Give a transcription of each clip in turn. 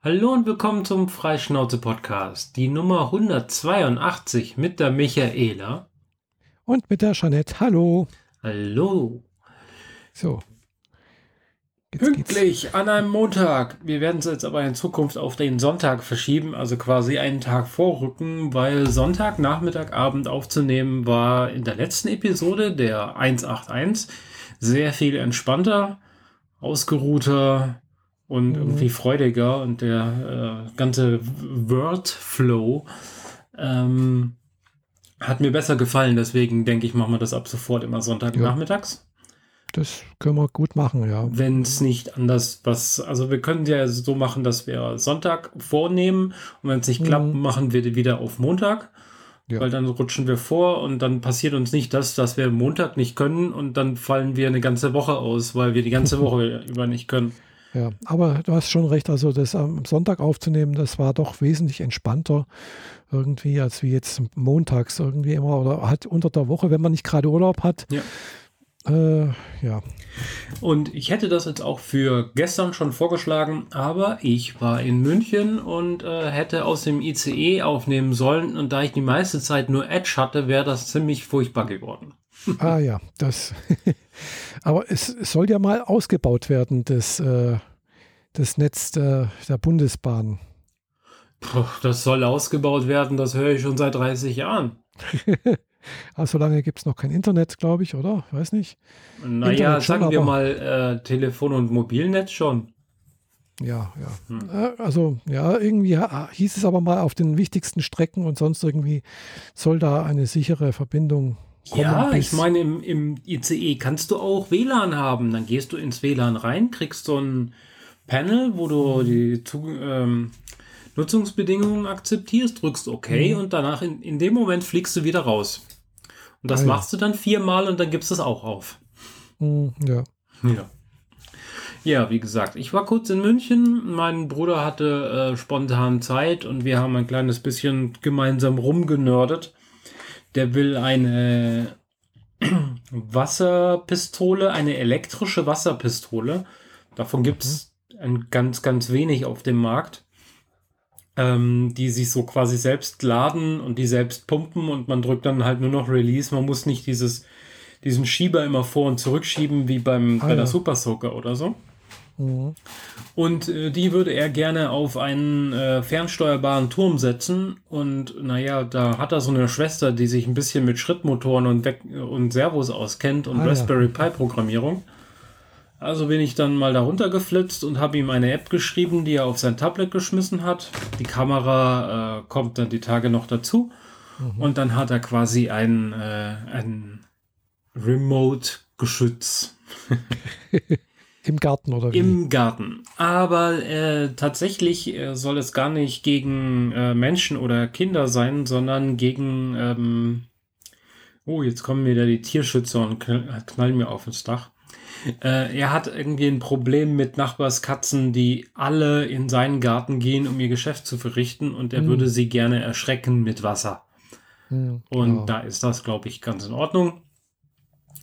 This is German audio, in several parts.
Hallo und willkommen zum Freischnauze-Podcast, die Nummer 182 mit der Michaela. Und mit der Jeanette. Hallo. Hallo. So. Jetzt Pünktlich geht's. an einem Montag. Wir werden es jetzt aber in Zukunft auf den Sonntag verschieben, also quasi einen Tag vorrücken, weil Sonntag, Nachmittag, Abend aufzunehmen war in der letzten Episode, der 181, sehr viel entspannter, ausgeruhter, und mhm. irgendwie freudiger und der äh, ganze Wordflow ähm, hat mir besser gefallen. Deswegen denke ich, machen wir das ab sofort immer Sonntagnachmittags. Ja. Das können wir gut machen, ja. Wenn es nicht anders was, also wir können ja so machen, dass wir Sonntag vornehmen und wenn es nicht mhm. klappt, machen wir wieder auf Montag. Ja. Weil dann rutschen wir vor und dann passiert uns nicht das, dass wir Montag nicht können und dann fallen wir eine ganze Woche aus, weil wir die ganze Woche über nicht können. Ja, aber du hast schon recht, also das am Sonntag aufzunehmen, das war doch wesentlich entspannter irgendwie, als wie jetzt montags irgendwie immer oder halt unter der Woche, wenn man nicht gerade Urlaub hat. Ja. Äh, ja. Und ich hätte das jetzt auch für gestern schon vorgeschlagen, aber ich war in München und äh, hätte aus dem ICE aufnehmen sollen und da ich die meiste Zeit nur Edge hatte, wäre das ziemlich furchtbar geworden. ah ja, das. aber es, es, soll ja mal ausgebaut werden, das, äh, das Netz der, der Bundesbahn. Puh, das soll ausgebaut werden, das höre ich schon seit 30 Jahren. Aber so lange gibt es noch kein Internet, glaube ich, oder? Weiß nicht. Naja, schon, sagen wir mal äh, Telefon- und Mobilnetz schon. Ja, ja. Hm. Äh, also, ja, irgendwie hieß es aber mal auf den wichtigsten Strecken und sonst irgendwie soll da eine sichere Verbindung. Ja, ich meine, im, im ICE kannst du auch WLAN haben. Dann gehst du ins WLAN rein, kriegst so ein Panel, wo du die ähm, Nutzungsbedingungen akzeptierst, drückst OK mhm. und danach in, in dem Moment fliegst du wieder raus. Und das ah, machst ja. du dann viermal und dann gibst du es auch auf. Mhm, ja. Ja. Ja, wie gesagt, ich war kurz in München. Mein Bruder hatte äh, spontan Zeit und wir haben ein kleines bisschen gemeinsam rumgenördet. Der will eine Wasserpistole, eine elektrische Wasserpistole. Davon gibt es mhm. ein ganz, ganz wenig auf dem Markt ähm, die sich so quasi selbst laden und die selbst pumpen und man drückt dann halt nur noch Release. Man muss nicht dieses, diesen Schieber immer vor und zurückschieben wie beim, ah, bei der ja. Super Soaker oder so. Mhm. Und äh, die würde er gerne auf einen äh, fernsteuerbaren Turm setzen. Und naja, da hat er so eine Schwester, die sich ein bisschen mit Schrittmotoren und, Weg und Servos auskennt und ah, Raspberry ja. Pi Programmierung. Also bin ich dann mal darunter geflitzt und habe ihm eine App geschrieben, die er auf sein Tablet geschmissen hat. Die Kamera äh, kommt dann die Tage noch dazu. Mhm. Und dann hat er quasi ein, äh, ein Remote-Geschütz. Im Garten oder wie? Im Garten. Aber äh, tatsächlich äh, soll es gar nicht gegen äh, Menschen oder Kinder sein, sondern gegen. Ähm oh, jetzt kommen wieder die Tierschützer und knallen mir auf ins Dach. Äh, er hat irgendwie ein Problem mit Nachbarskatzen, die alle in seinen Garten gehen, um ihr Geschäft zu verrichten und er mhm. würde sie gerne erschrecken mit Wasser. Mhm, und da ist das, glaube ich, ganz in Ordnung.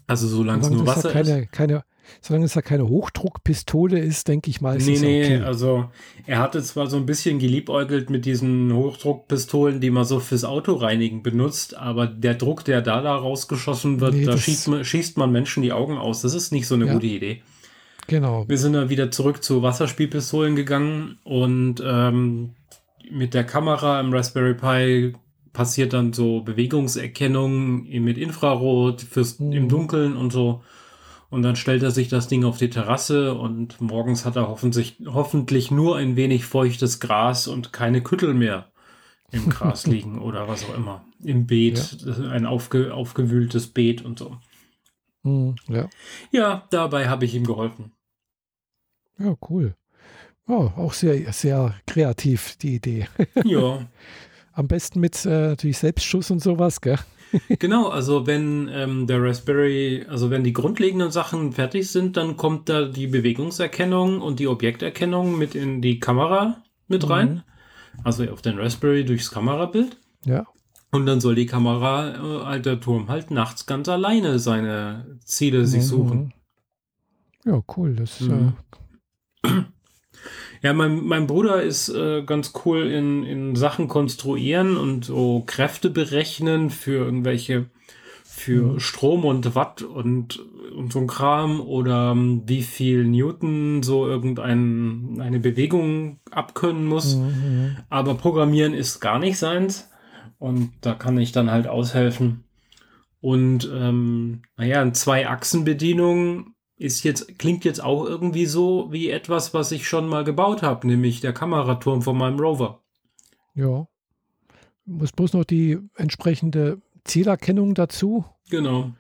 Also solange es nur Wasser keine, ist. Keine, Solange es ja keine Hochdruckpistole ist, denke ich mal, ist nee, es okay. Nee, also er hatte zwar so ein bisschen geliebäugelt mit diesen Hochdruckpistolen, die man so fürs Autoreinigen benutzt, aber der Druck, der da, da rausgeschossen wird, nee, da schießt man, schießt man, Menschen die Augen aus. Das ist nicht so eine ja. gute Idee. Genau. Wir sind dann wieder zurück zu Wasserspielpistolen gegangen und ähm, mit der Kamera im Raspberry Pi passiert dann so Bewegungserkennung mit Infrarot fürs mhm. im Dunkeln und so. Und dann stellt er sich das Ding auf die Terrasse und morgens hat er hoffentlich, hoffentlich nur ein wenig feuchtes Gras und keine Küttel mehr im Gras liegen oder was auch immer. Im Beet, ja. ein aufge, aufgewühltes Beet und so. Mhm, ja. ja, dabei habe ich ihm geholfen. Ja, cool. Oh, auch sehr, sehr kreativ, die Idee. ja. Am besten mit äh, natürlich Selbstschuss und sowas, gell? genau, also wenn ähm, der Raspberry, also wenn die grundlegenden Sachen fertig sind, dann kommt da die Bewegungserkennung und die Objekterkennung mit in die Kamera mit mhm. rein. Also auf den Raspberry durchs Kamerabild. Ja. Und dann soll die Kamera, äh, alter Turm, halt nachts ganz alleine seine Ziele mhm. sich suchen. Ja, cool. Das ist mhm. äh, Ja, mein, mein Bruder ist äh, ganz cool in, in Sachen konstruieren und so Kräfte berechnen für irgendwelche, für mhm. Strom und Watt und, und so ein Kram oder um, ähm, wie viel Newton so irgendeine eine Bewegung abkönnen muss. Mhm, mhm. Aber Programmieren ist gar nicht seins und da kann ich dann halt aushelfen. Und ähm, naja, eine Zwei-Achsen-Bedienung ist jetzt, klingt jetzt auch irgendwie so wie etwas, was ich schon mal gebaut habe, nämlich der Kameraturm von meinem Rover. Ja. Muss bloß noch die entsprechende Zielerkennung dazu. Genau.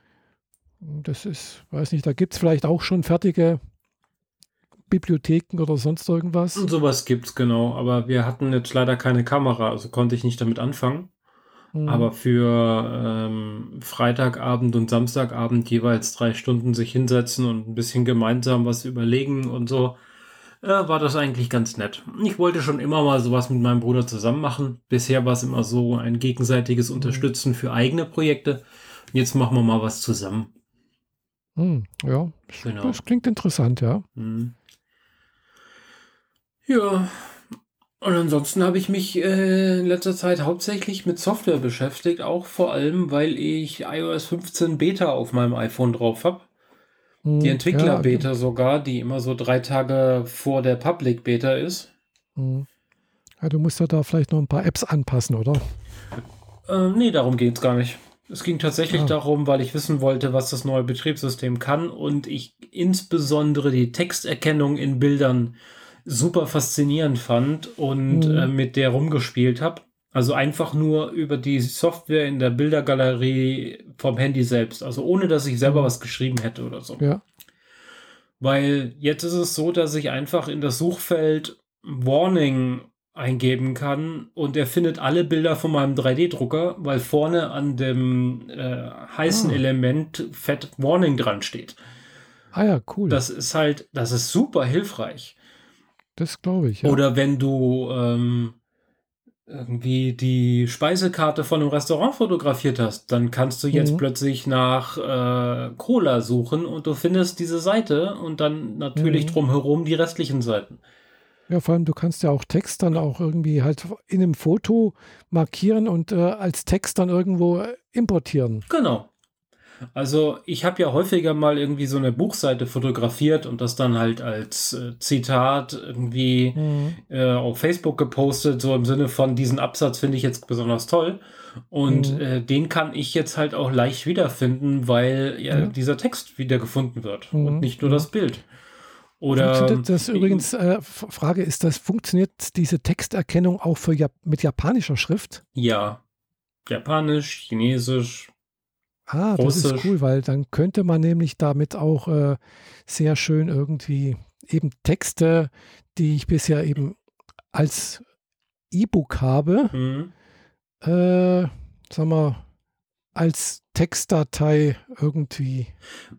Das ist, weiß nicht, da gibt es vielleicht auch schon fertige Bibliotheken oder sonst irgendwas. Und sowas gibt es, genau. Aber wir hatten jetzt leider keine Kamera, also konnte ich nicht damit anfangen. Mhm. Aber für ähm, Freitagabend und Samstagabend jeweils drei Stunden sich hinsetzen und ein bisschen gemeinsam was überlegen und so, äh, war das eigentlich ganz nett. Ich wollte schon immer mal sowas mit meinem Bruder zusammen machen. Bisher war es immer so ein gegenseitiges mhm. Unterstützen für eigene Projekte. Jetzt machen wir mal was zusammen. Mhm, ja, genau. das klingt interessant, ja. Mhm. Ja, und ansonsten habe ich mich äh, in letzter Zeit hauptsächlich mit Software beschäftigt, auch vor allem, weil ich iOS 15 Beta auf meinem iPhone drauf habe. Hm, die Entwickler-Beta ja, sogar, die immer so drei Tage vor der Public-Beta ist. Hm. Ja, du musst ja da vielleicht noch ein paar Apps anpassen, oder? Äh, nee, darum geht es gar nicht. Es ging tatsächlich ah. darum, weil ich wissen wollte, was das neue Betriebssystem kann und ich insbesondere die Texterkennung in Bildern super faszinierend fand und mhm. äh, mit der rumgespielt habe. Also einfach nur über die Software in der Bildergalerie vom Handy selbst. Also ohne, dass ich selber mhm. was geschrieben hätte oder so. Ja. Weil jetzt ist es so, dass ich einfach in das Suchfeld Warning eingeben kann und er findet alle Bilder von meinem 3D-Drucker, weil vorne an dem äh, heißen ah. Element fett Warning dran steht. Ah ja, cool. Das ist halt, das ist super hilfreich. Das glaube ich. Ja. Oder wenn du ähm, irgendwie die Speisekarte von einem Restaurant fotografiert hast, dann kannst du jetzt mhm. plötzlich nach äh, Cola suchen und du findest diese Seite und dann natürlich mhm. drumherum die restlichen Seiten. Ja, vor allem du kannst ja auch Text dann auch irgendwie halt in einem Foto markieren und äh, als Text dann irgendwo importieren. Genau. Also ich habe ja häufiger mal irgendwie so eine Buchseite fotografiert und das dann halt als äh, Zitat irgendwie mhm. äh, auf Facebook gepostet, so im Sinne von diesen Absatz finde ich jetzt besonders toll. Und mhm. äh, den kann ich jetzt halt auch leicht wiederfinden, weil ja, ja. dieser Text wiedergefunden wird mhm. und nicht nur das Bild. Oder funktioniert das übrigens, äh, Frage ist das, funktioniert diese Texterkennung auch für Jap mit japanischer Schrift? Ja. Japanisch, Chinesisch, Ah, das ist cool, weil dann könnte man nämlich damit auch äh, sehr schön irgendwie eben Texte, die ich bisher eben als E-Book habe, mhm. äh, sagen wir, als Textdatei irgendwie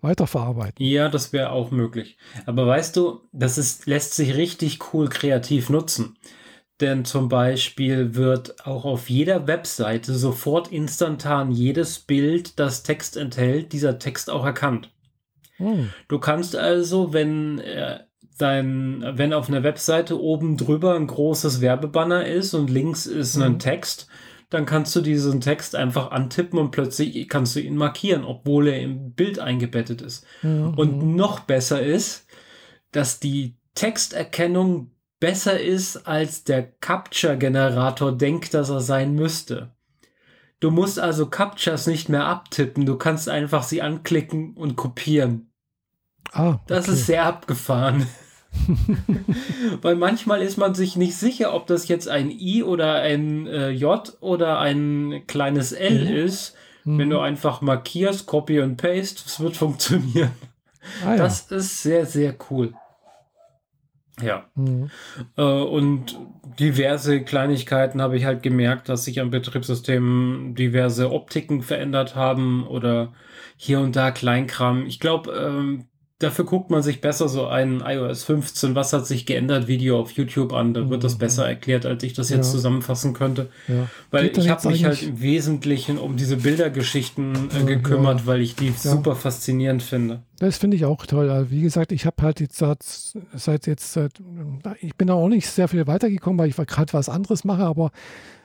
weiterverarbeiten. Ja, das wäre auch möglich. Aber weißt du, das ist, lässt sich richtig cool kreativ nutzen. Denn zum Beispiel wird auch auf jeder Webseite sofort instantan jedes Bild, das Text enthält, dieser Text auch erkannt. Hm. Du kannst also, wenn äh, dein, wenn auf einer Webseite oben drüber ein großes Werbebanner ist und links ist hm. ein Text, dann kannst du diesen Text einfach antippen und plötzlich kannst du ihn markieren, obwohl er im Bild eingebettet ist. Mhm. Und noch besser ist, dass die Texterkennung besser ist, als der Capture-Generator denkt, dass er sein müsste. Du musst also Captures nicht mehr abtippen, du kannst einfach sie anklicken und kopieren. Ah, okay. Das ist sehr abgefahren. Weil manchmal ist man sich nicht sicher, ob das jetzt ein I oder ein äh, J oder ein kleines L mhm. ist. Mhm. Wenn du einfach markierst, Copy und Paste, es wird funktionieren. Ah, ja. Das ist sehr, sehr cool. Ja. Mhm. Äh, und diverse Kleinigkeiten habe ich halt gemerkt, dass sich am Betriebssystem diverse Optiken verändert haben oder hier und da Kleinkram. Ich glaube, ähm, dafür guckt man sich besser so ein iOS 15, was hat sich geändert, Video auf YouTube an. Da wird das mhm. besser erklärt, als ich das jetzt ja. zusammenfassen könnte. Ja. Weil ich habe mich halt im Wesentlichen um diese Bildergeschichten äh, gekümmert, ja. weil ich die super faszinierend finde. Das finde ich auch toll. Also wie gesagt, ich habe halt jetzt seit, seit jetzt, seit, ich bin auch nicht sehr viel weitergekommen, weil ich gerade was anderes mache, aber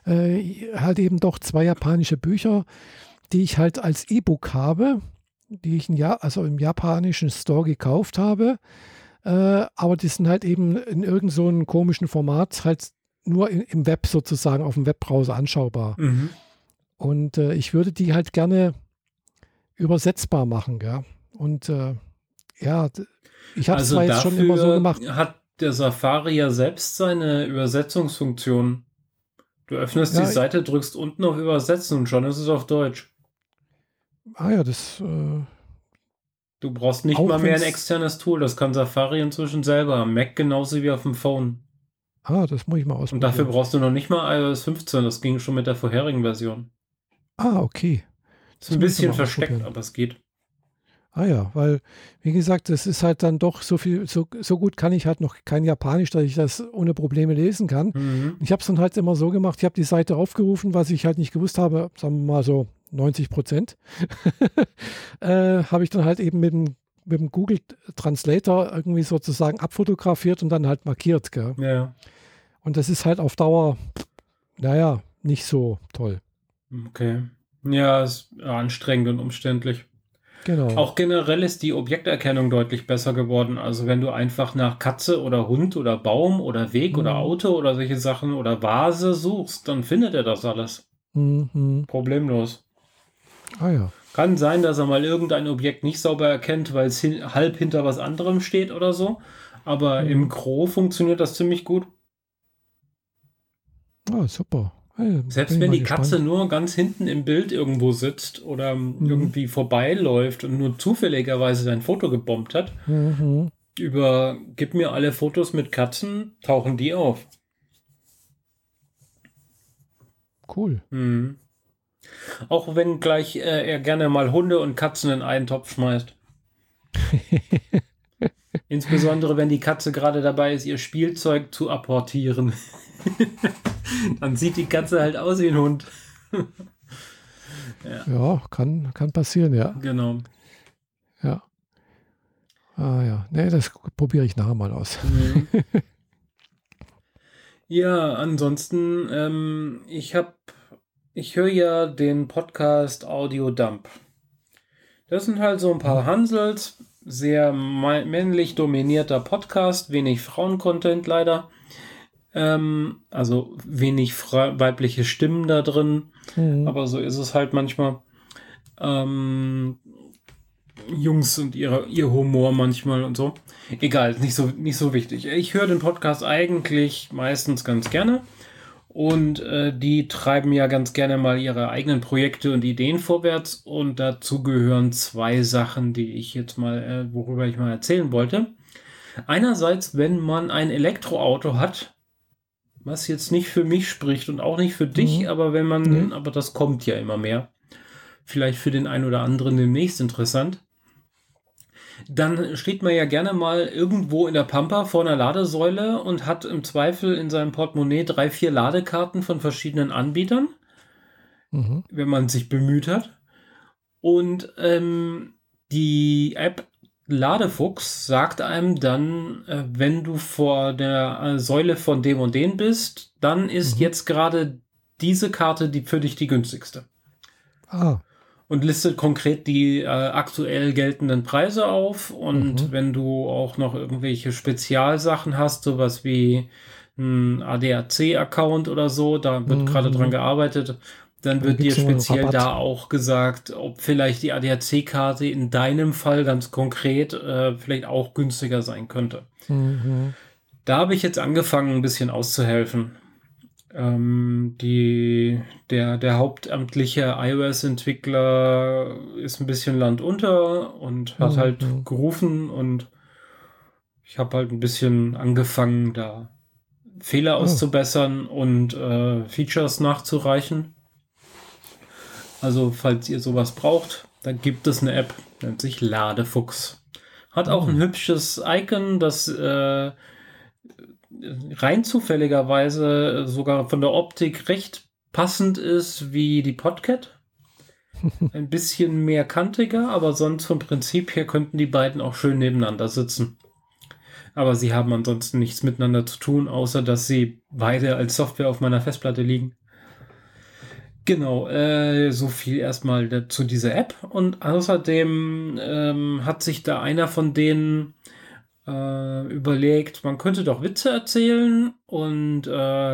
äh, halt eben doch zwei japanische Bücher, die ich halt als E-Book habe die ich ja also im japanischen Store gekauft habe. Äh, aber die sind halt eben in irgendeinem so komischen Format halt nur in, im Web sozusagen auf dem Webbrowser anschaubar. Mhm. Und äh, ich würde die halt gerne übersetzbar machen, ja. Und äh, ja, ich habe es also zwar jetzt schon immer so gemacht. Hat der Safari ja selbst seine Übersetzungsfunktion. Du öffnest ja, die Seite, drückst unten auf Übersetzen und schon ist es auf Deutsch. Ah ja, das. Äh, du brauchst nicht mal mehr ein externes Tool. Das kann Safari inzwischen selber. Am Mac genauso wie auf dem Phone. Ah, das muss ich mal ausprobieren. Und dafür brauchst du noch nicht mal iOS 15. Das ging schon mit der vorherigen Version. Ah, okay. Das ist ein bisschen versteckt, aber es geht. Ah ja, weil, wie gesagt, das ist halt dann doch so viel, so, so gut kann ich halt noch kein Japanisch, dass ich das ohne Probleme lesen kann. Mhm. Ich habe es dann halt immer so gemacht, ich habe die Seite aufgerufen, was ich halt nicht gewusst habe, sagen wir mal so 90 Prozent, äh, habe ich dann halt eben mit dem, mit dem Google Translator irgendwie sozusagen abfotografiert und dann halt markiert. Gell? Ja. Und das ist halt auf Dauer, naja, nicht so toll. Okay. Ja, ist anstrengend und umständlich. Genau. Auch generell ist die Objekterkennung deutlich besser geworden. Also wenn du einfach nach Katze oder Hund oder Baum oder Weg mhm. oder Auto oder solche Sachen oder Vase suchst, dann findet er das alles. Mhm. Problemlos. Ah ja. Kann sein, dass er mal irgendein Objekt nicht sauber erkennt, weil es hin, halb hinter was anderem steht oder so. Aber mhm. im Gro funktioniert das ziemlich gut. Ah, super. Hey, Selbst wenn die gespannt. Katze nur ganz hinten im Bild irgendwo sitzt oder mhm. irgendwie vorbeiläuft und nur zufälligerweise sein Foto gebombt hat, mhm. über gib mir alle Fotos mit Katzen, tauchen die auf. Cool. Mhm. Auch wenn gleich äh, er gerne mal Hunde und Katzen in einen Topf schmeißt. Insbesondere wenn die Katze gerade dabei ist, ihr Spielzeug zu apportieren. Dann sieht die Katze halt aus wie ein Hund. ja. ja, kann, kann passieren, ja. Genau. Ja. Ah ja, nee, das probiere ich nachher mal aus. Mhm. ja, ansonsten, ähm, ich habe ich höre ja den Podcast Audio Dump. Das sind halt so ein paar Hansels, sehr männlich dominierter Podcast, wenig Frauen-Content leider. Ähm, also wenig weibliche Stimmen da drin, mhm. aber so ist es halt manchmal. Ähm, Jungs und ihre, ihr Humor manchmal und so. Egal, nicht so, nicht so wichtig. Ich höre den Podcast eigentlich meistens ganz gerne. Und äh, die treiben ja ganz gerne mal ihre eigenen Projekte und Ideen vorwärts. Und dazu gehören zwei Sachen, die ich jetzt mal, äh, worüber ich mal erzählen wollte. Einerseits, wenn man ein Elektroauto hat, was jetzt nicht für mich spricht und auch nicht für dich, mhm. aber wenn man, mhm. aber das kommt ja immer mehr. Vielleicht für den einen oder anderen demnächst interessant dann steht man ja gerne mal irgendwo in der Pampa vor einer Ladesäule und hat im Zweifel in seinem Portemonnaie drei, vier Ladekarten von verschiedenen Anbietern, mhm. wenn man sich bemüht hat. Und ähm, die App Ladefuchs sagt einem dann, äh, wenn du vor der äh, Säule von dem und den bist, dann ist mhm. jetzt gerade diese Karte die für dich die günstigste. Ah und listet konkret die äh, aktuell geltenden Preise auf. Und mhm. wenn du auch noch irgendwelche Spezialsachen hast, sowas wie ein ADAC-Account oder so, da wird mhm. gerade dran gearbeitet, dann wird dir speziell da auch gesagt, ob vielleicht die ADAC-Karte in deinem Fall ganz konkret äh, vielleicht auch günstiger sein könnte. Mhm. Da habe ich jetzt angefangen, ein bisschen auszuhelfen. Ähm, die, der, der hauptamtliche iOS-Entwickler ist ein bisschen landunter und hat mhm. halt gerufen und ich habe halt ein bisschen angefangen, da Fehler oh. auszubessern und äh, Features nachzureichen. Also, falls ihr sowas braucht, dann gibt es eine App, nennt sich Ladefuchs. Hat auch ein oh. hübsches Icon, das äh, rein zufälligerweise sogar von der Optik recht passend ist wie die Podcat. Ein bisschen mehr kantiger, aber sonst vom Prinzip her könnten die beiden auch schön nebeneinander sitzen. Aber sie haben ansonsten nichts miteinander zu tun, außer dass sie beide als Software auf meiner Festplatte liegen. Genau, äh, so viel erstmal zu dieser App. Und außerdem ähm, hat sich da einer von denen äh, überlegt, man könnte doch Witze erzählen und äh,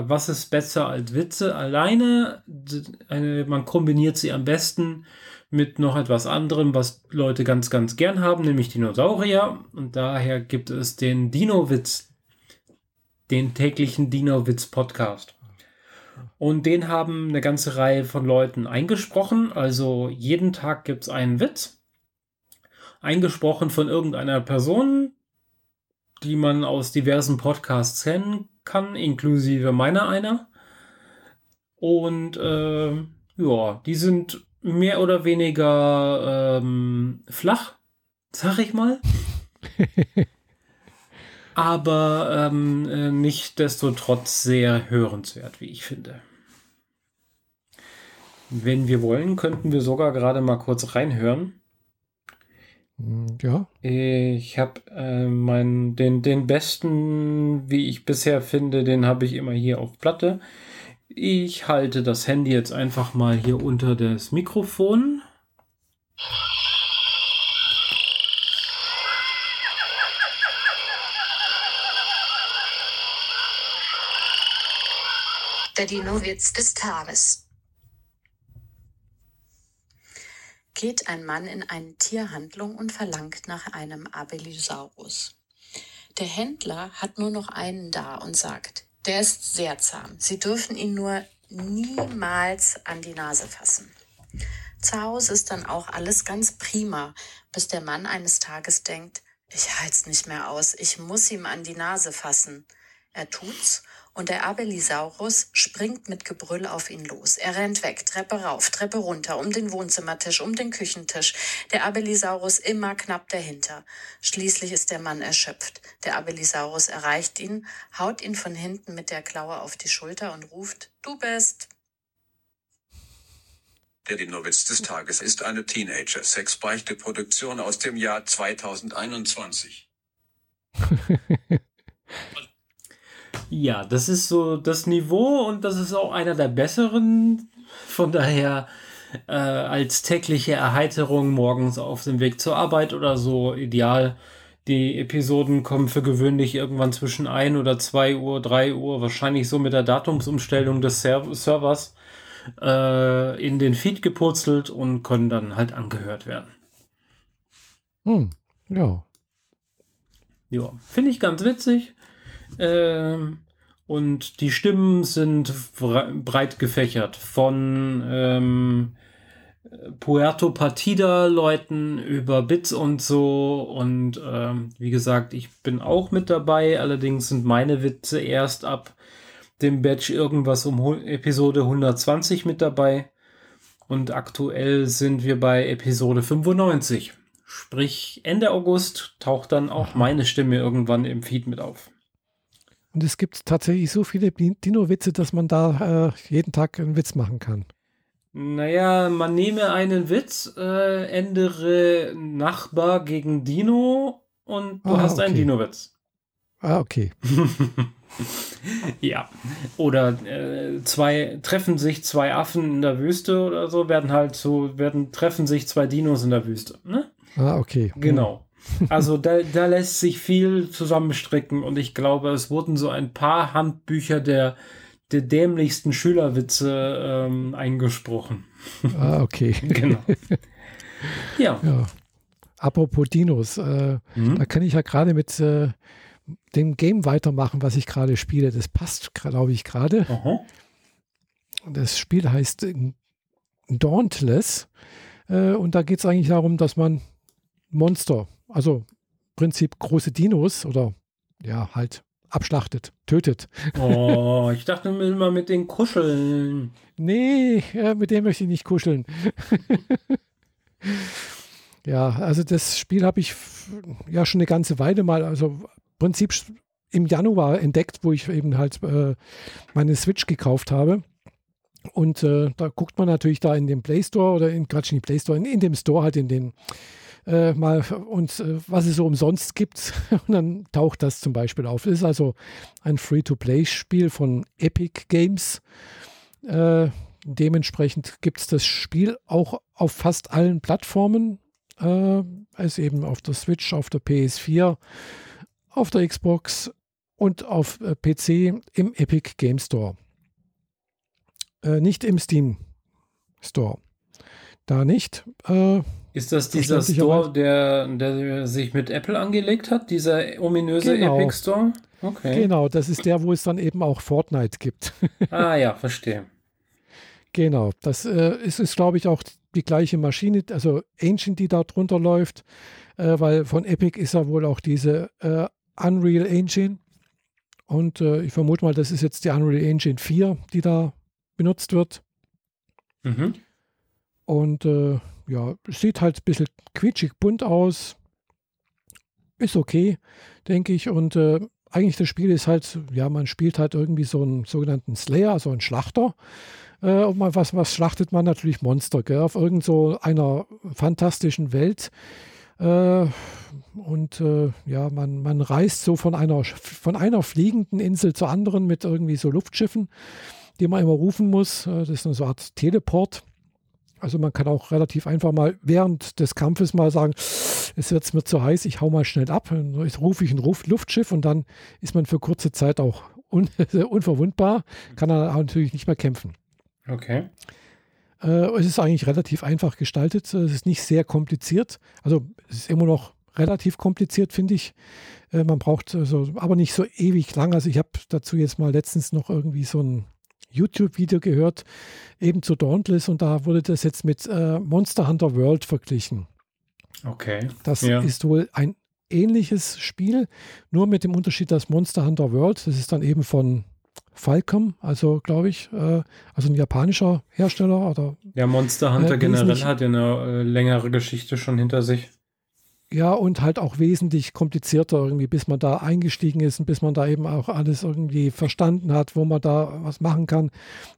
was ist besser als Witze alleine? Eine, man kombiniert sie am besten mit noch etwas anderem, was Leute ganz, ganz gern haben, nämlich Dinosaurier. Und daher gibt es den Dino-Witz, den täglichen Dino-Witz-Podcast. Und den haben eine ganze Reihe von Leuten eingesprochen. Also jeden Tag gibt es einen Witz. Eingesprochen von irgendeiner Person, die man aus diversen Podcasts kennen kann, inklusive meiner einer. Und äh, ja, die sind mehr oder weniger ähm, flach, sag ich mal. Aber ähm, äh, nicht desto trotz sehr hörenswert, wie ich finde. Wenn wir wollen, könnten wir sogar gerade mal kurz reinhören. Hm, ja. Ich habe äh, meinen, den, den besten, wie ich bisher finde, den habe ich immer hier auf Platte. Ich halte das Handy jetzt einfach mal hier unter das Mikrofon. Der Dino-Witz des Tages. Geht ein Mann in eine Tierhandlung und verlangt nach einem Abelisaurus. Der Händler hat nur noch einen da und sagt, der ist sehr zahm. Sie dürfen ihn nur niemals an die Nase fassen. Zu Hause ist dann auch alles ganz prima, bis der Mann eines Tages denkt, ich halt's nicht mehr aus, ich muss ihm an die Nase fassen. Er tut's und der Abelisaurus springt mit Gebrüll auf ihn los. Er rennt weg, Treppe rauf, Treppe runter, um den Wohnzimmertisch, um den Küchentisch. Der Abelisaurus immer knapp dahinter. Schließlich ist der Mann erschöpft. Der Abelisaurus erreicht ihn, haut ihn von hinten mit der Klaue auf die Schulter und ruft, du bist. Der Dinowitz des Tages ist eine Teenager-Sex-Beichte-Produktion aus dem Jahr 2021. Ja, das ist so das Niveau und das ist auch einer der besseren. Von daher äh, als tägliche Erheiterung morgens auf dem Weg zur Arbeit oder so ideal. Die Episoden kommen für gewöhnlich irgendwann zwischen 1 oder 2 Uhr, 3 Uhr, wahrscheinlich so mit der Datumsumstellung des Serv Servers äh, in den Feed gepurzelt und können dann halt angehört werden. Hm, ja. Ja, finde ich ganz witzig. Ähm, und die Stimmen sind breit gefächert von ähm, Puerto Partida-Leuten über Bits und so. Und ähm, wie gesagt, ich bin auch mit dabei. Allerdings sind meine Witze erst ab dem Batch irgendwas um Episode 120 mit dabei. Und aktuell sind wir bei Episode 95. Sprich, Ende August taucht dann auch meine Stimme irgendwann im Feed mit auf. Und es gibt tatsächlich so viele Dino-Witze, dass man da äh, jeden Tag einen Witz machen kann. Naja, man nehme einen Witz, äh, ändere Nachbar gegen Dino und du ah, hast okay. einen Dino-Witz. Ah, okay. ja. Oder äh, zwei treffen sich zwei Affen in der Wüste oder so, werden halt so, werden, treffen sich zwei Dinos in der Wüste. Ne? Ah, okay. Genau. Also da, da lässt sich viel zusammenstricken und ich glaube, es wurden so ein paar Handbücher der, der dämlichsten Schülerwitze ähm, eingesprochen. Ah, okay. genau. Ja. ja. Apropos Dinos, äh, mhm. da kann ich ja gerade mit äh, dem Game weitermachen, was ich gerade spiele. Das passt, glaube ich, gerade. Das Spiel heißt Dauntless. Äh, und da geht es eigentlich darum, dass man Monster also Prinzip große Dinos oder ja, halt abschlachtet, tötet. Oh, ich dachte immer mit den kuscheln. Nee, ja, mit dem möchte ich nicht kuscheln. Ja, also das Spiel habe ich ja schon eine ganze Weile mal, also im Prinzip im Januar entdeckt, wo ich eben halt äh, meine Switch gekauft habe. Und äh, da guckt man natürlich da in dem Play Store oder in gerade in Play Store, in, in, dem Store halt in den äh, mal und äh, was es so umsonst gibt. Und dann taucht das zum Beispiel auf. Das ist also ein Free-to-Play-Spiel von Epic Games. Äh, dementsprechend gibt es das Spiel auch auf fast allen Plattformen. Äh, ist eben auf der Switch, auf der PS4, auf der Xbox und auf äh, PC im Epic Game Store. Äh, nicht im Steam Store. Da nicht. Ist das dieser Store, der, der sich mit Apple angelegt hat? Dieser ominöse genau. Epic Store? Okay. Genau, das ist der, wo es dann eben auch Fortnite gibt. ah ja, verstehe. Genau, das äh, ist, ist glaube ich, auch die gleiche Maschine, also Ancient, die da drunter läuft, äh, weil von Epic ist ja wohl auch diese äh, Unreal Engine. Und äh, ich vermute mal, das ist jetzt die Unreal Engine 4, die da benutzt wird. Mhm. Und äh, ja, sieht halt ein bisschen quietschig bunt aus. Ist okay, denke ich. Und äh, eigentlich das Spiel ist halt, ja, man spielt halt irgendwie so einen sogenannten Slayer, also einen Schlachter. Äh, und man, was, was schlachtet man natürlich Monster, gell? Auf irgend so einer fantastischen Welt. Äh, und äh, ja, man, man reist so von einer, von einer fliegenden Insel zur anderen mit irgendwie so Luftschiffen die man immer rufen muss. Äh, das ist eine so Art Teleport. Also man kann auch relativ einfach mal während des Kampfes mal sagen, es wird mir zu heiß, ich hau mal schnell ab. Dann rufe ich ein Luftschiff und dann ist man für kurze Zeit auch un unverwundbar, kann dann auch natürlich nicht mehr kämpfen. Okay. Äh, es ist eigentlich relativ einfach gestaltet. Es ist nicht sehr kompliziert. Also es ist immer noch relativ kompliziert, finde ich. Äh, man braucht also, aber nicht so ewig lang. Also ich habe dazu jetzt mal letztens noch irgendwie so ein YouTube-Video gehört, eben zu Dauntless und da wurde das jetzt mit äh, Monster Hunter World verglichen. Okay. Das ja. ist wohl ein ähnliches Spiel, nur mit dem Unterschied, dass Monster Hunter World, das ist dann eben von Falcom, also glaube ich, äh, also ein japanischer Hersteller oder. Ja, Monster Hunter äh, generell hat ja eine äh, längere Geschichte schon hinter sich. Ja, und halt auch wesentlich komplizierter irgendwie, bis man da eingestiegen ist und bis man da eben auch alles irgendwie verstanden hat, wo man da was machen kann.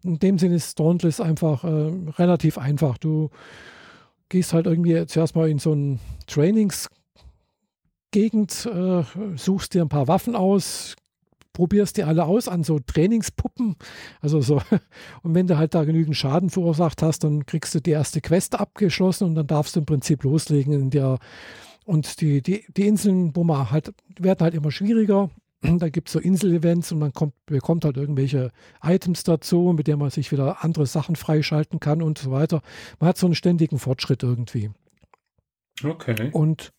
In dem Sinne ist Dauntless einfach äh, relativ einfach. Du gehst halt irgendwie zuerst mal in so ein Trainingsgegend, äh, suchst dir ein paar Waffen aus, probierst die alle aus an so Trainingspuppen. Also so. Und wenn du halt da genügend Schaden verursacht hast, dann kriegst du die erste Quest abgeschlossen und dann darfst du im Prinzip loslegen in der und die, die, die Inseln, wo man halt, werden halt immer schwieriger. Da gibt es so Insel-Events und man kommt, bekommt halt irgendwelche Items dazu, mit denen man sich wieder andere Sachen freischalten kann und so weiter. Man hat so einen ständigen Fortschritt irgendwie. Okay. Und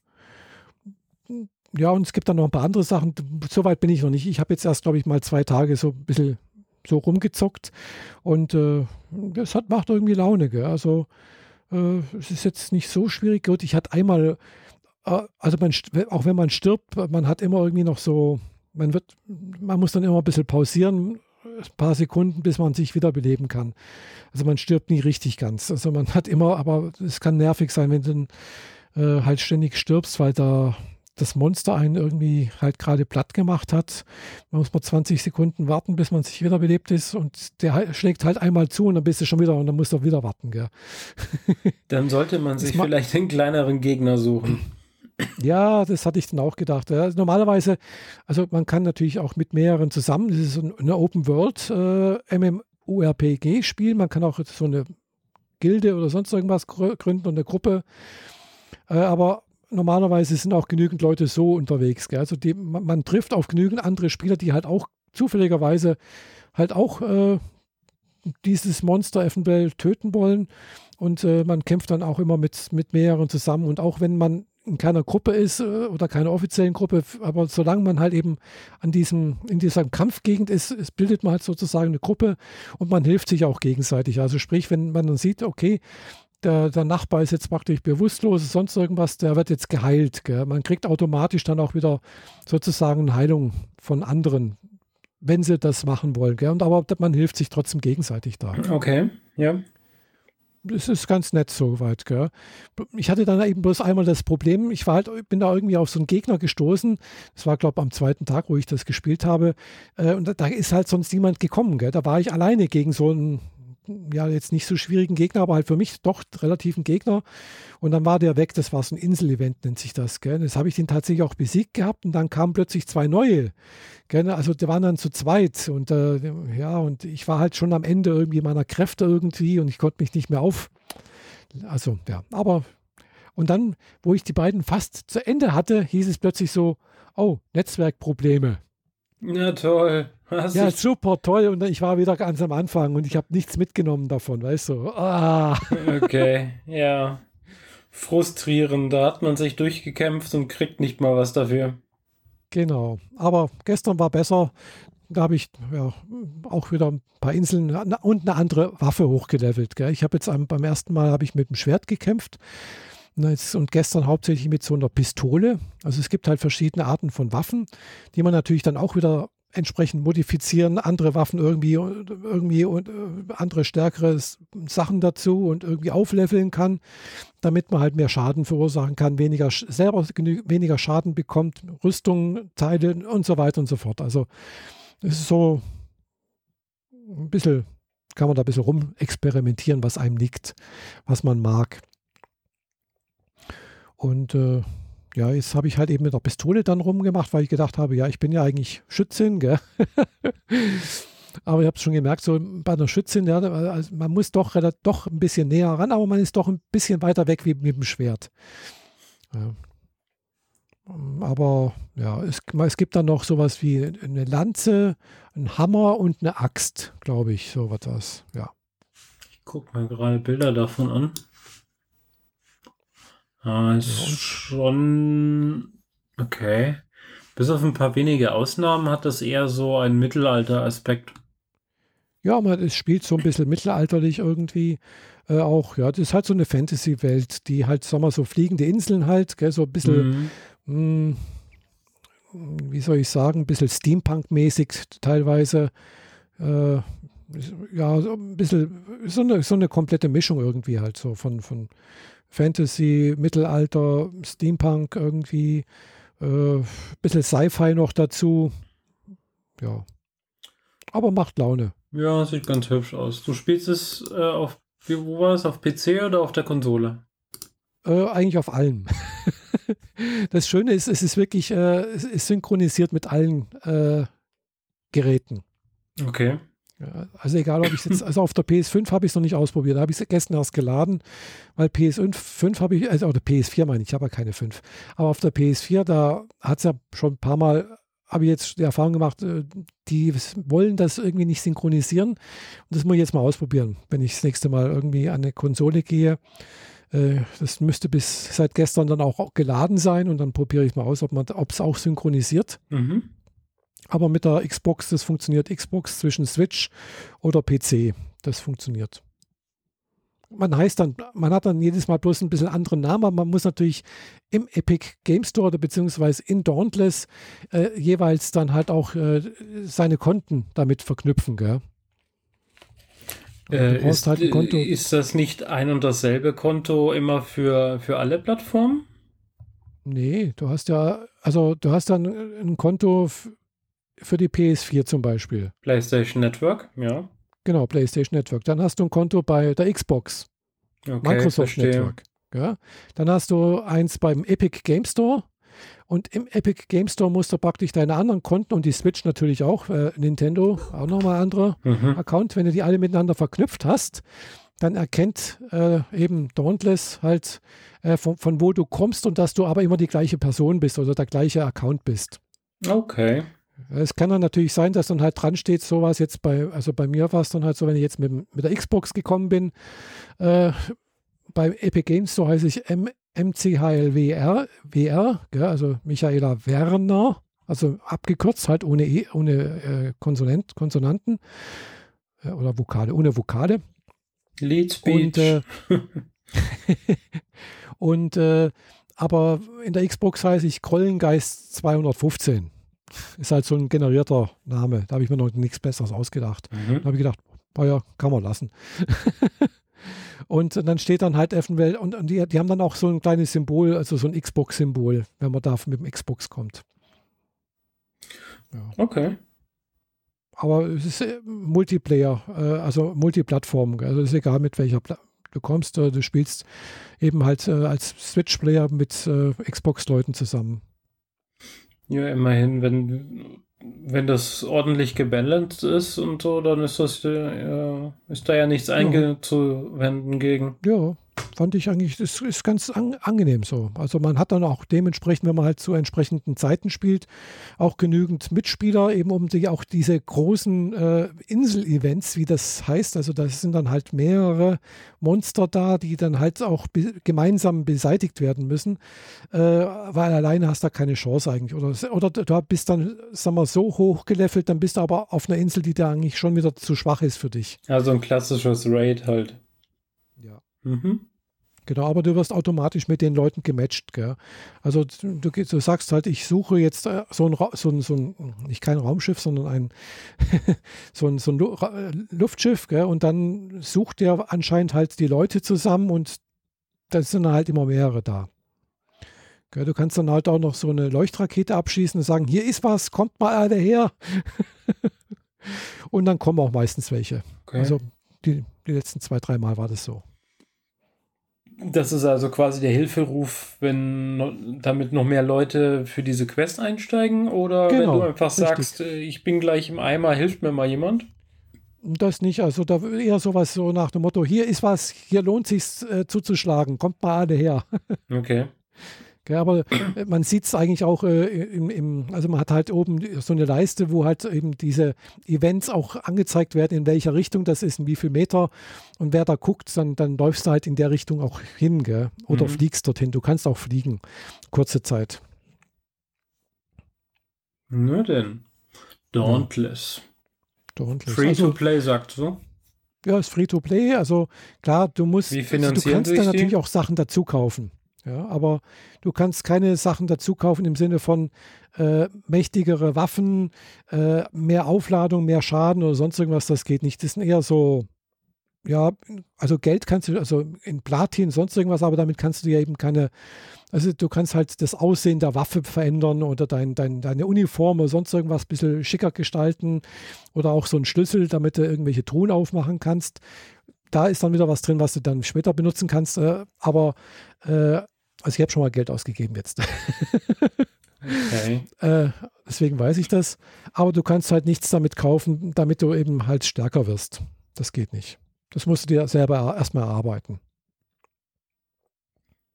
ja, und es gibt dann noch ein paar andere Sachen. Soweit bin ich noch nicht. Ich habe jetzt erst, glaube ich, mal zwei Tage so ein bisschen so rumgezockt und äh, das hat, macht irgendwie Laune. Gell? Also äh, es ist jetzt nicht so schwierig. Gut, ich hatte einmal also man, auch wenn man stirbt, man hat immer irgendwie noch so, man wird, man muss dann immer ein bisschen pausieren, ein paar Sekunden, bis man sich wiederbeleben kann. Also man stirbt nie richtig ganz. Also man hat immer, aber es kann nervig sein, wenn du dann äh, halt ständig stirbst, weil da das Monster einen irgendwie halt gerade platt gemacht hat. Man muss mal 20 Sekunden warten, bis man sich wiederbelebt ist und der schlägt halt einmal zu und dann bist du schon wieder und dann musst du wieder warten. Gell? Dann sollte man sich vielleicht einen kleineren Gegner suchen. Ja, das hatte ich dann auch gedacht. Ja. Normalerweise, also man kann natürlich auch mit mehreren zusammen, das ist eine Open World äh, MMORPG spielen. Man kann auch so eine Gilde oder sonst irgendwas gründen und eine Gruppe. Äh, aber normalerweise sind auch genügend Leute so unterwegs. Gell? Also die, man, man, trifft auf genügend andere Spieler, die halt auch zufälligerweise halt auch äh, dieses Monster eventuell töten wollen. Und äh, man kämpft dann auch immer mit, mit mehreren zusammen. Und auch wenn man in keiner Gruppe ist äh, oder keiner offiziellen Gruppe, aber solange man halt eben an diesem, in dieser Kampfgegend ist, ist, bildet man halt sozusagen eine Gruppe und man hilft sich auch gegenseitig. Also sprich, wenn man dann sieht, okay, der, der Nachbar ist jetzt praktisch bewusstlos, sonst irgendwas, der wird jetzt geheilt. Gell? Man kriegt automatisch dann auch wieder sozusagen eine Heilung von anderen, wenn sie das machen wollen. Gell? Und aber man hilft sich trotzdem gegenseitig da. Okay, ja. Das ist ganz nett soweit. Gell? Ich hatte dann eben bloß einmal das Problem, ich war halt, bin da irgendwie auf so einen Gegner gestoßen. Das war, glaube ich, am zweiten Tag, wo ich das gespielt habe. Äh, und da ist halt sonst niemand gekommen. Gell? Da war ich alleine gegen so einen ja, jetzt nicht so schwierigen Gegner, aber halt für mich doch relativen Gegner. Und dann war der weg. Das war so ein Insel-Event, nennt sich das. Gell? Das habe ich den tatsächlich auch besiegt gehabt und dann kamen plötzlich zwei neue. Gell? Also die waren dann zu zweit und äh, ja, und ich war halt schon am Ende irgendwie meiner Kräfte irgendwie und ich konnte mich nicht mehr auf. Also ja, aber und dann, wo ich die beiden fast zu Ende hatte, hieß es plötzlich so, oh, Netzwerkprobleme. Ja, toll. Hast ja, super toll. Und ich war wieder ganz am Anfang und ich habe nichts mitgenommen davon, weißt du. Ah. Okay, ja. Frustrierend. Da hat man sich durchgekämpft und kriegt nicht mal was dafür. Genau. Aber gestern war besser. Da habe ich ja, auch wieder ein paar Inseln und eine andere Waffe hochgelevelt. Gell? Ich habe jetzt beim ersten Mal habe ich mit dem Schwert gekämpft und gestern hauptsächlich mit so einer Pistole. Also es gibt halt verschiedene Arten von Waffen, die man natürlich dann auch wieder entsprechend modifizieren, andere Waffen irgendwie, irgendwie und äh, andere stärkere Sachen dazu und irgendwie aufleveln kann, damit man halt mehr Schaden verursachen kann, weniger selber weniger Schaden bekommt, Rüstung, Teile und so weiter und so fort. Also es ist so ein bisschen, kann man da ein bisschen rumexperimentieren, was einem liegt, was man mag. Und äh, ja, jetzt habe ich halt eben mit der Pistole dann rumgemacht, weil ich gedacht habe, ja, ich bin ja eigentlich Schützin, gell? aber ich habe es schon gemerkt, so bei einer Schützin, ja, also man muss doch, doch ein bisschen näher ran, aber man ist doch ein bisschen weiter weg wie mit dem Schwert. Ja. Aber ja, es, es gibt dann noch sowas wie eine Lanze, ein Hammer und eine Axt, glaube ich, so was ja. Ich gucke mal gerade Bilder davon an. Ah, ist ja, schon okay. Bis auf ein paar wenige Ausnahmen hat das eher so einen Mittelalter-Aspekt. Ja, man, es spielt so ein bisschen mittelalterlich irgendwie äh, auch. Ja, das ist halt so eine Fantasy-Welt, die halt, sagen wir so, fliegende Inseln halt, gell, so ein bisschen, mhm. mh, hm, wie soll ich sagen, ein bisschen Steampunk-mäßig teilweise. Äh, ja, so ein bisschen, so eine, so eine komplette Mischung irgendwie halt so von, von Fantasy, Mittelalter, Steampunk irgendwie, äh, bisschen Sci-Fi noch dazu. Ja. Aber macht Laune. Ja, sieht ganz hübsch aus. Du spielst es äh, auf, wie, wo war es, auf PC oder auf der Konsole? Äh, eigentlich auf allem. das Schöne ist, es ist wirklich, äh, es ist synchronisiert mit allen äh, Geräten. Okay. Also egal, ob ich jetzt, also auf der PS5 habe ich es noch nicht ausprobiert, da habe ich es gestern erst geladen, weil PS5 habe ich, also oder PS4 meine ich, ich habe ja keine 5. Aber auf der PS4, da hat es ja schon ein paar Mal, habe ich jetzt die Erfahrung gemacht, äh, die wollen das irgendwie nicht synchronisieren. Und das muss ich jetzt mal ausprobieren, wenn ich das nächste Mal irgendwie an eine Konsole gehe. Äh, das müsste bis seit gestern dann auch geladen sein und dann probiere ich mal aus, ob es auch synchronisiert. Mhm. Aber mit der Xbox, das funktioniert Xbox zwischen Switch oder PC. Das funktioniert. Man heißt dann, man hat dann jedes Mal bloß ein bisschen anderen Namen, aber man muss natürlich im Epic Game Store oder beziehungsweise in Dauntless äh, jeweils dann halt auch äh, seine Konten damit verknüpfen, gell? Äh, ist, halt ist, das nicht ein und dasselbe Konto immer für, für alle Plattformen? Nee, du hast ja, also du hast dann ein Konto für die PS4 zum Beispiel. PlayStation Network, ja. Genau, PlayStation Network. Dann hast du ein Konto bei der Xbox. Okay, Microsoft verstehe. Network. Ja. Dann hast du eins beim Epic Game Store. Und im Epic Game Store musst du praktisch deine anderen Konten und die Switch natürlich auch, äh, Nintendo, auch nochmal anderer mhm. Account, wenn du die alle miteinander verknüpft hast, dann erkennt äh, eben Dauntless halt, äh, von, von, wo du kommst und dass du aber immer die gleiche Person bist oder der gleiche Account bist. Okay. Es kann dann natürlich sein, dass dann halt dran steht, sowas jetzt bei, also bei mir war es dann halt so, wenn ich jetzt mit, mit der Xbox gekommen bin, äh, bei Epic Games, so heiße ich M MCHLWR, WR, gell, also Michaela Werner, also abgekürzt, halt ohne, e, ohne äh, Konsonant, Konsonanten äh, oder Vokale, ohne Vokale. Lead Speech. Und, äh, und äh, aber in der Xbox heiße ich Krollengeist 215. Ist halt so ein generierter Name. Da habe ich mir noch nichts Besseres ausgedacht. Mhm. Da habe ich gedacht, oh ja, kann man lassen. Und dann steht dann halt eventuell, und, und die, die haben dann auch so ein kleines Symbol, also so ein Xbox-Symbol, wenn man da mit dem Xbox kommt. Ja. Okay. Aber es ist äh, Multiplayer, äh, also Multiplattform. Also ist egal, mit welcher Pla du kommst. Äh, du spielst eben halt als Switch-Player mit Xbox-Leuten zusammen. Ja, immerhin, wenn wenn das ordentlich gebalanced ist und so, dann ist das äh, ist da ja nichts einzuwenden gegen. Ja, fand ich eigentlich, das ist ganz an, angenehm so. Also man hat dann auch dementsprechend, wenn man halt zu entsprechenden Zeiten spielt, auch genügend Mitspieler, eben um die auch diese großen äh, Insel-Events, wie das heißt, also da sind dann halt mehrere Monster da, die dann halt auch be gemeinsam beseitigt werden müssen, äh, weil alleine hast du da keine Chance eigentlich. Oder, oder du bist dann, sagen wir, so hoch gelevelt, dann bist du aber auf einer Insel, die da eigentlich schon wieder zu schwach ist für dich. Also ein klassisches Raid halt. Ja. Mhm. Genau, aber du wirst automatisch mit den Leuten gematcht. Gell? Also du, du, sagst halt, ich suche jetzt äh, so ein, so ein, so ein nicht kein Raumschiff, sondern ein, so ein, so ein Luftschiff. Gell? Und dann sucht der anscheinend halt die Leute zusammen und da sind halt immer mehrere da. Gell? Du kannst dann halt auch noch so eine Leuchtrakete abschießen und sagen, hier ist was, kommt mal alle her. und dann kommen auch meistens welche. Okay. Also die, die letzten zwei, drei Mal war das so. Das ist also quasi der Hilferuf, wenn damit noch mehr Leute für diese Quest einsteigen oder genau, wenn du einfach richtig. sagst, äh, ich bin gleich im Eimer, hilft mir mal jemand? Das nicht, also da eher sowas so nach dem Motto, hier ist was, hier lohnt sich äh, zuzuschlagen, kommt mal alle her. Okay. Ja, aber äh, man sieht es eigentlich auch äh, im, im, also man hat halt oben so eine Leiste, wo halt eben diese Events auch angezeigt werden, in welcher Richtung das ist, in wie viel Meter. Und wer da guckt, dann, dann läufst du halt in der Richtung auch hin, gell? Oder mhm. fliegst dorthin. Du kannst auch fliegen, kurze Zeit. Na denn. Dauntless. Dauntless. Free also, to play, sagt so. Ja, ist free to play. Also klar, du musst, Wie finanzieren also, du kannst da natürlich auch Sachen dazu kaufen. Ja, aber du kannst keine Sachen dazu kaufen im Sinne von äh, mächtigere Waffen, äh, mehr Aufladung, mehr Schaden oder sonst irgendwas. Das geht nicht. Das sind eher so, ja, also Geld kannst du, also in Platin, sonst irgendwas, aber damit kannst du ja eben keine, also du kannst halt das Aussehen der Waffe verändern oder dein, dein, deine Uniform oder sonst irgendwas ein bisschen schicker gestalten oder auch so einen Schlüssel, damit du irgendwelche Truhen aufmachen kannst da ist dann wieder was drin, was du dann später benutzen kannst. Äh, aber äh, also ich habe schon mal Geld ausgegeben jetzt. okay. äh, deswegen weiß ich das. Aber du kannst halt nichts damit kaufen, damit du eben halt stärker wirst. Das geht nicht. Das musst du dir selber erstmal erarbeiten.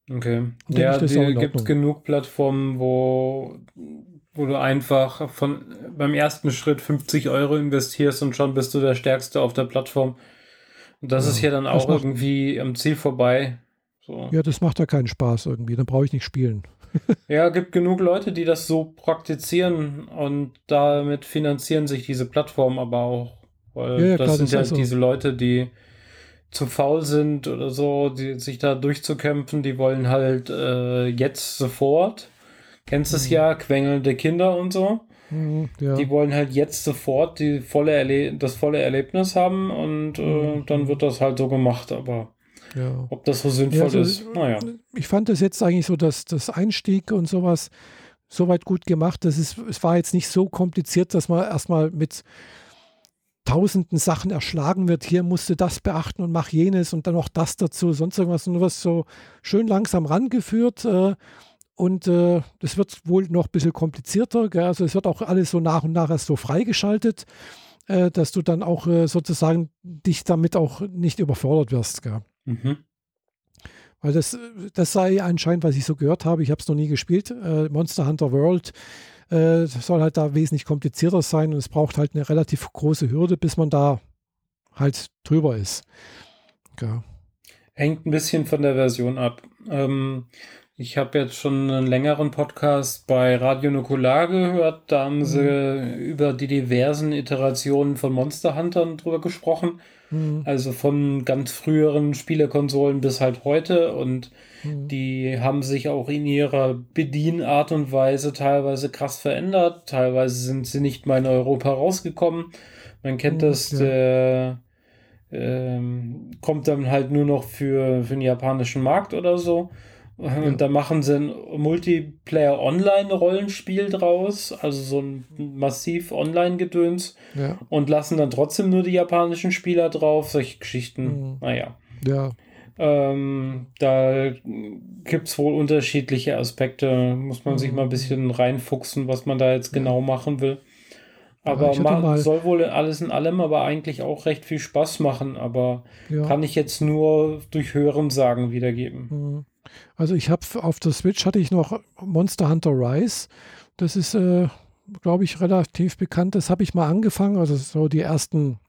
Okay. Ja, es gibt genug Plattformen, wo, wo du einfach von beim ersten Schritt 50 Euro investierst und schon bist du der Stärkste auf der Plattform. Und das ja, ist ja dann auch irgendwie am Ziel vorbei. So. Ja, das macht ja keinen Spaß irgendwie. Dann brauche ich nicht spielen. ja, gibt genug Leute, die das so praktizieren und damit finanzieren sich diese Plattformen aber auch. Weil ja, ja, das klar, sind das ja so. diese Leute, die zu faul sind oder so, die, sich da durchzukämpfen, die wollen halt äh, jetzt sofort. Kennst du mhm. es ja, quengelnde Kinder und so. Mhm, ja. Die wollen halt jetzt sofort die volle Erle das volle Erlebnis haben und äh, mhm. dann wird das halt so gemacht, aber ja. ob das so sinnvoll ja, also, ist, naja. Ich fand das jetzt eigentlich so, dass das Einstieg und sowas soweit gut gemacht. Das ist, es war jetzt nicht so kompliziert, dass man erstmal mit tausenden Sachen erschlagen wird. Hier musst du das beachten und mach jenes und dann noch das dazu, sonst irgendwas. Nur was so schön langsam rangeführt. Äh, und äh, das wird wohl noch ein bisschen komplizierter. Gell? Also es wird auch alles so nach und nach erst so freigeschaltet, äh, dass du dann auch äh, sozusagen dich damit auch nicht überfordert wirst. Gell? Mhm. Weil das, das sei anscheinend, was ich so gehört habe, ich habe es noch nie gespielt, äh, Monster Hunter World äh, soll halt da wesentlich komplizierter sein und es braucht halt eine relativ große Hürde, bis man da halt drüber ist. Ja. Hängt ein bisschen von der Version ab. Ähm, ich habe jetzt schon einen längeren Podcast bei Radio Nukular gehört. Da haben mhm. sie über die diversen Iterationen von Monster Huntern drüber gesprochen. Mhm. Also von ganz früheren Spielekonsolen bis halt heute. Und mhm. die haben sich auch in ihrer Bedienart und Weise teilweise krass verändert. Teilweise sind sie nicht mal in Europa rausgekommen. Man kennt mhm, das, ja. der ähm, kommt dann halt nur noch für, für den japanischen Markt oder so. Und ja. da machen sie ein Multiplayer-Online-Rollenspiel draus, also so ein massiv Online-Gedöns ja. und lassen dann trotzdem nur die japanischen Spieler drauf. Solche Geschichten, mhm. naja. Ja. Ähm, da gibt es wohl unterschiedliche Aspekte. Muss man mhm. sich mal ein bisschen reinfuchsen, was man da jetzt genau machen will. Aber ja, man soll wohl alles in allem aber eigentlich auch recht viel Spaß machen, aber ja. kann ich jetzt nur durch Hören sagen wiedergeben. Mhm. Also ich habe auf der Switch hatte ich noch Monster Hunter Rise. Das ist, äh, glaube ich, relativ bekannt. Das habe ich mal angefangen, also so die ersten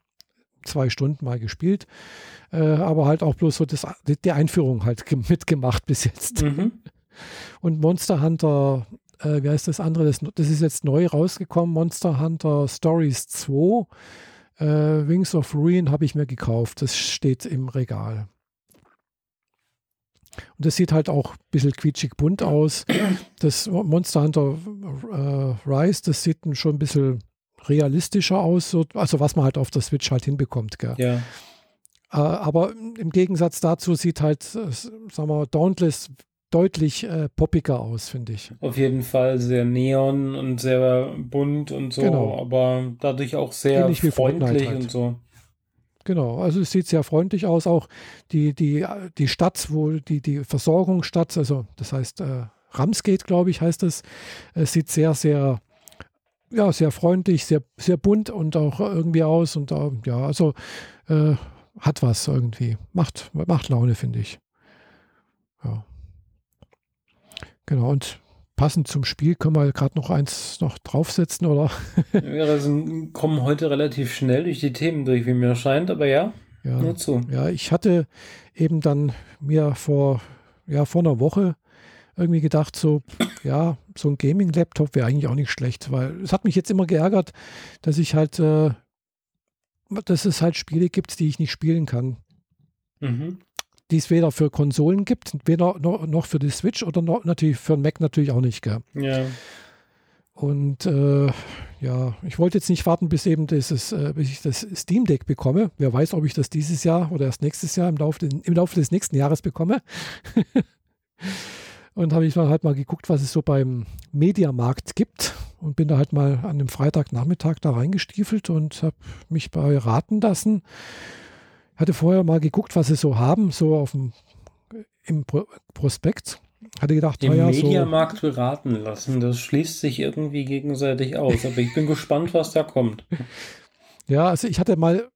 zwei Stunden mal gespielt, äh, aber halt auch bloß so das, die Einführung halt mitgemacht bis jetzt. Mhm. Und Monster Hunter äh, wie heißt das andere? Das, das, ist jetzt neu rausgekommen, Monster Hunter Stories 2. Äh, Wings of Ruin habe ich mir gekauft. Das steht im Regal. Und das sieht halt auch ein bisschen quietschig bunt aus. Das Monster Hunter äh, Rise, das sieht schon ein bisschen realistischer aus, so, also was man halt auf der Switch halt hinbekommt. Gell? Ja. Äh, aber im Gegensatz dazu sieht halt, äh, sagen wir, Dauntless deutlich äh, poppiger aus, finde ich. Auf jeden Fall sehr neon und sehr bunt und so, genau. aber dadurch auch sehr Ähnlich freundlich halt. und so. Genau, also es sieht sehr freundlich aus. Auch die, die, die Stadt, wo die, die Versorgungsstadt, also das heißt äh, Ramsgate, glaube ich, heißt es, es sieht sehr, sehr, ja, sehr freundlich, sehr, sehr bunt und auch irgendwie aus. Und äh, ja, also äh, hat was irgendwie. Macht, macht Laune, finde ich. Ja. Genau, und passend zum Spiel können wir gerade noch eins noch draufsetzen, oder? ja, wir also kommen heute relativ schnell durch die Themen durch, wie mir scheint, aber ja, ja, nur zu. Ja, ich hatte eben dann mir vor, ja, vor einer Woche irgendwie gedacht, so, ja, so ein Gaming-Laptop wäre eigentlich auch nicht schlecht, weil es hat mich jetzt immer geärgert, dass ich halt, äh, dass es halt Spiele gibt, die ich nicht spielen kann. Mhm die es weder für Konsolen gibt, weder noch, für die Switch oder noch, natürlich für den Mac natürlich auch nicht. Gell? Ja. Und äh, ja, ich wollte jetzt nicht warten, bis eben dieses, äh, bis ich das Steam Deck bekomme. Wer weiß, ob ich das dieses Jahr oder erst nächstes Jahr im Laufe, im Laufe des nächsten Jahres bekomme. und habe ich dann halt mal geguckt, was es so beim Mediamarkt gibt und bin da halt mal an dem Freitagnachmittag da reingestiefelt und habe mich beraten lassen hatte vorher mal geguckt, was sie so haben, so auf dem im Pro Prospekt. Hatte gedacht, den ja, Mediamarkt so, beraten lassen. Das schließt sich irgendwie gegenseitig aus. Aber ich bin gespannt, was da kommt. Ja, also ich hatte mal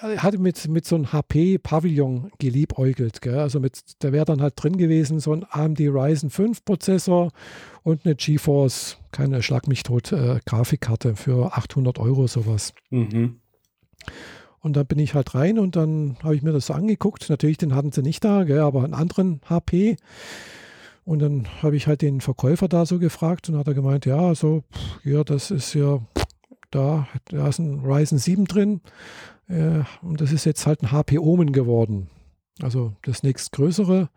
hatte mit, mit so einem HP-Pavillon geliebäugelt. Gell? Also mit, da wäre dann halt drin gewesen so ein AMD Ryzen 5 Prozessor und eine GeForce, keine Schlag mich tot, äh, Grafikkarte für 800 Euro sowas. Mhm. Und dann bin ich halt rein und dann habe ich mir das so angeguckt. Natürlich, den hatten sie nicht da, gell, aber einen anderen HP. Und dann habe ich halt den Verkäufer da so gefragt und hat er gemeint, ja, so, ja, das ist ja, da, da ist ein Ryzen 7 drin. Äh, und das ist jetzt halt ein HP Omen geworden. Also das nächstgrößere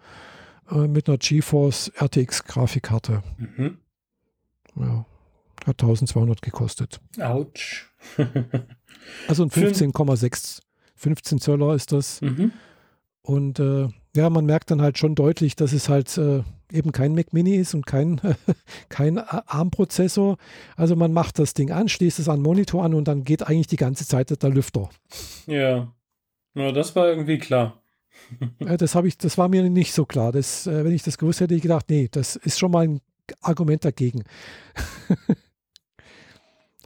äh, mit einer GeForce RTX Grafikkarte. Mhm. Ja, hat 1200 gekostet. Autsch. Also ein 15,6, 15 Zöller ist das. Mhm. Und äh, ja, man merkt dann halt schon deutlich, dass es halt äh, eben kein Mac Mini ist und kein, kein ARM-Prozessor. Also man macht das Ding an, schließt es an den Monitor an und dann geht eigentlich die ganze Zeit der Lüfter. Ja, ja das war irgendwie klar. das ich, das war mir nicht so klar. Das, äh, wenn ich das gewusst hätte, hätte ich gedacht, nee, das ist schon mal ein Argument dagegen.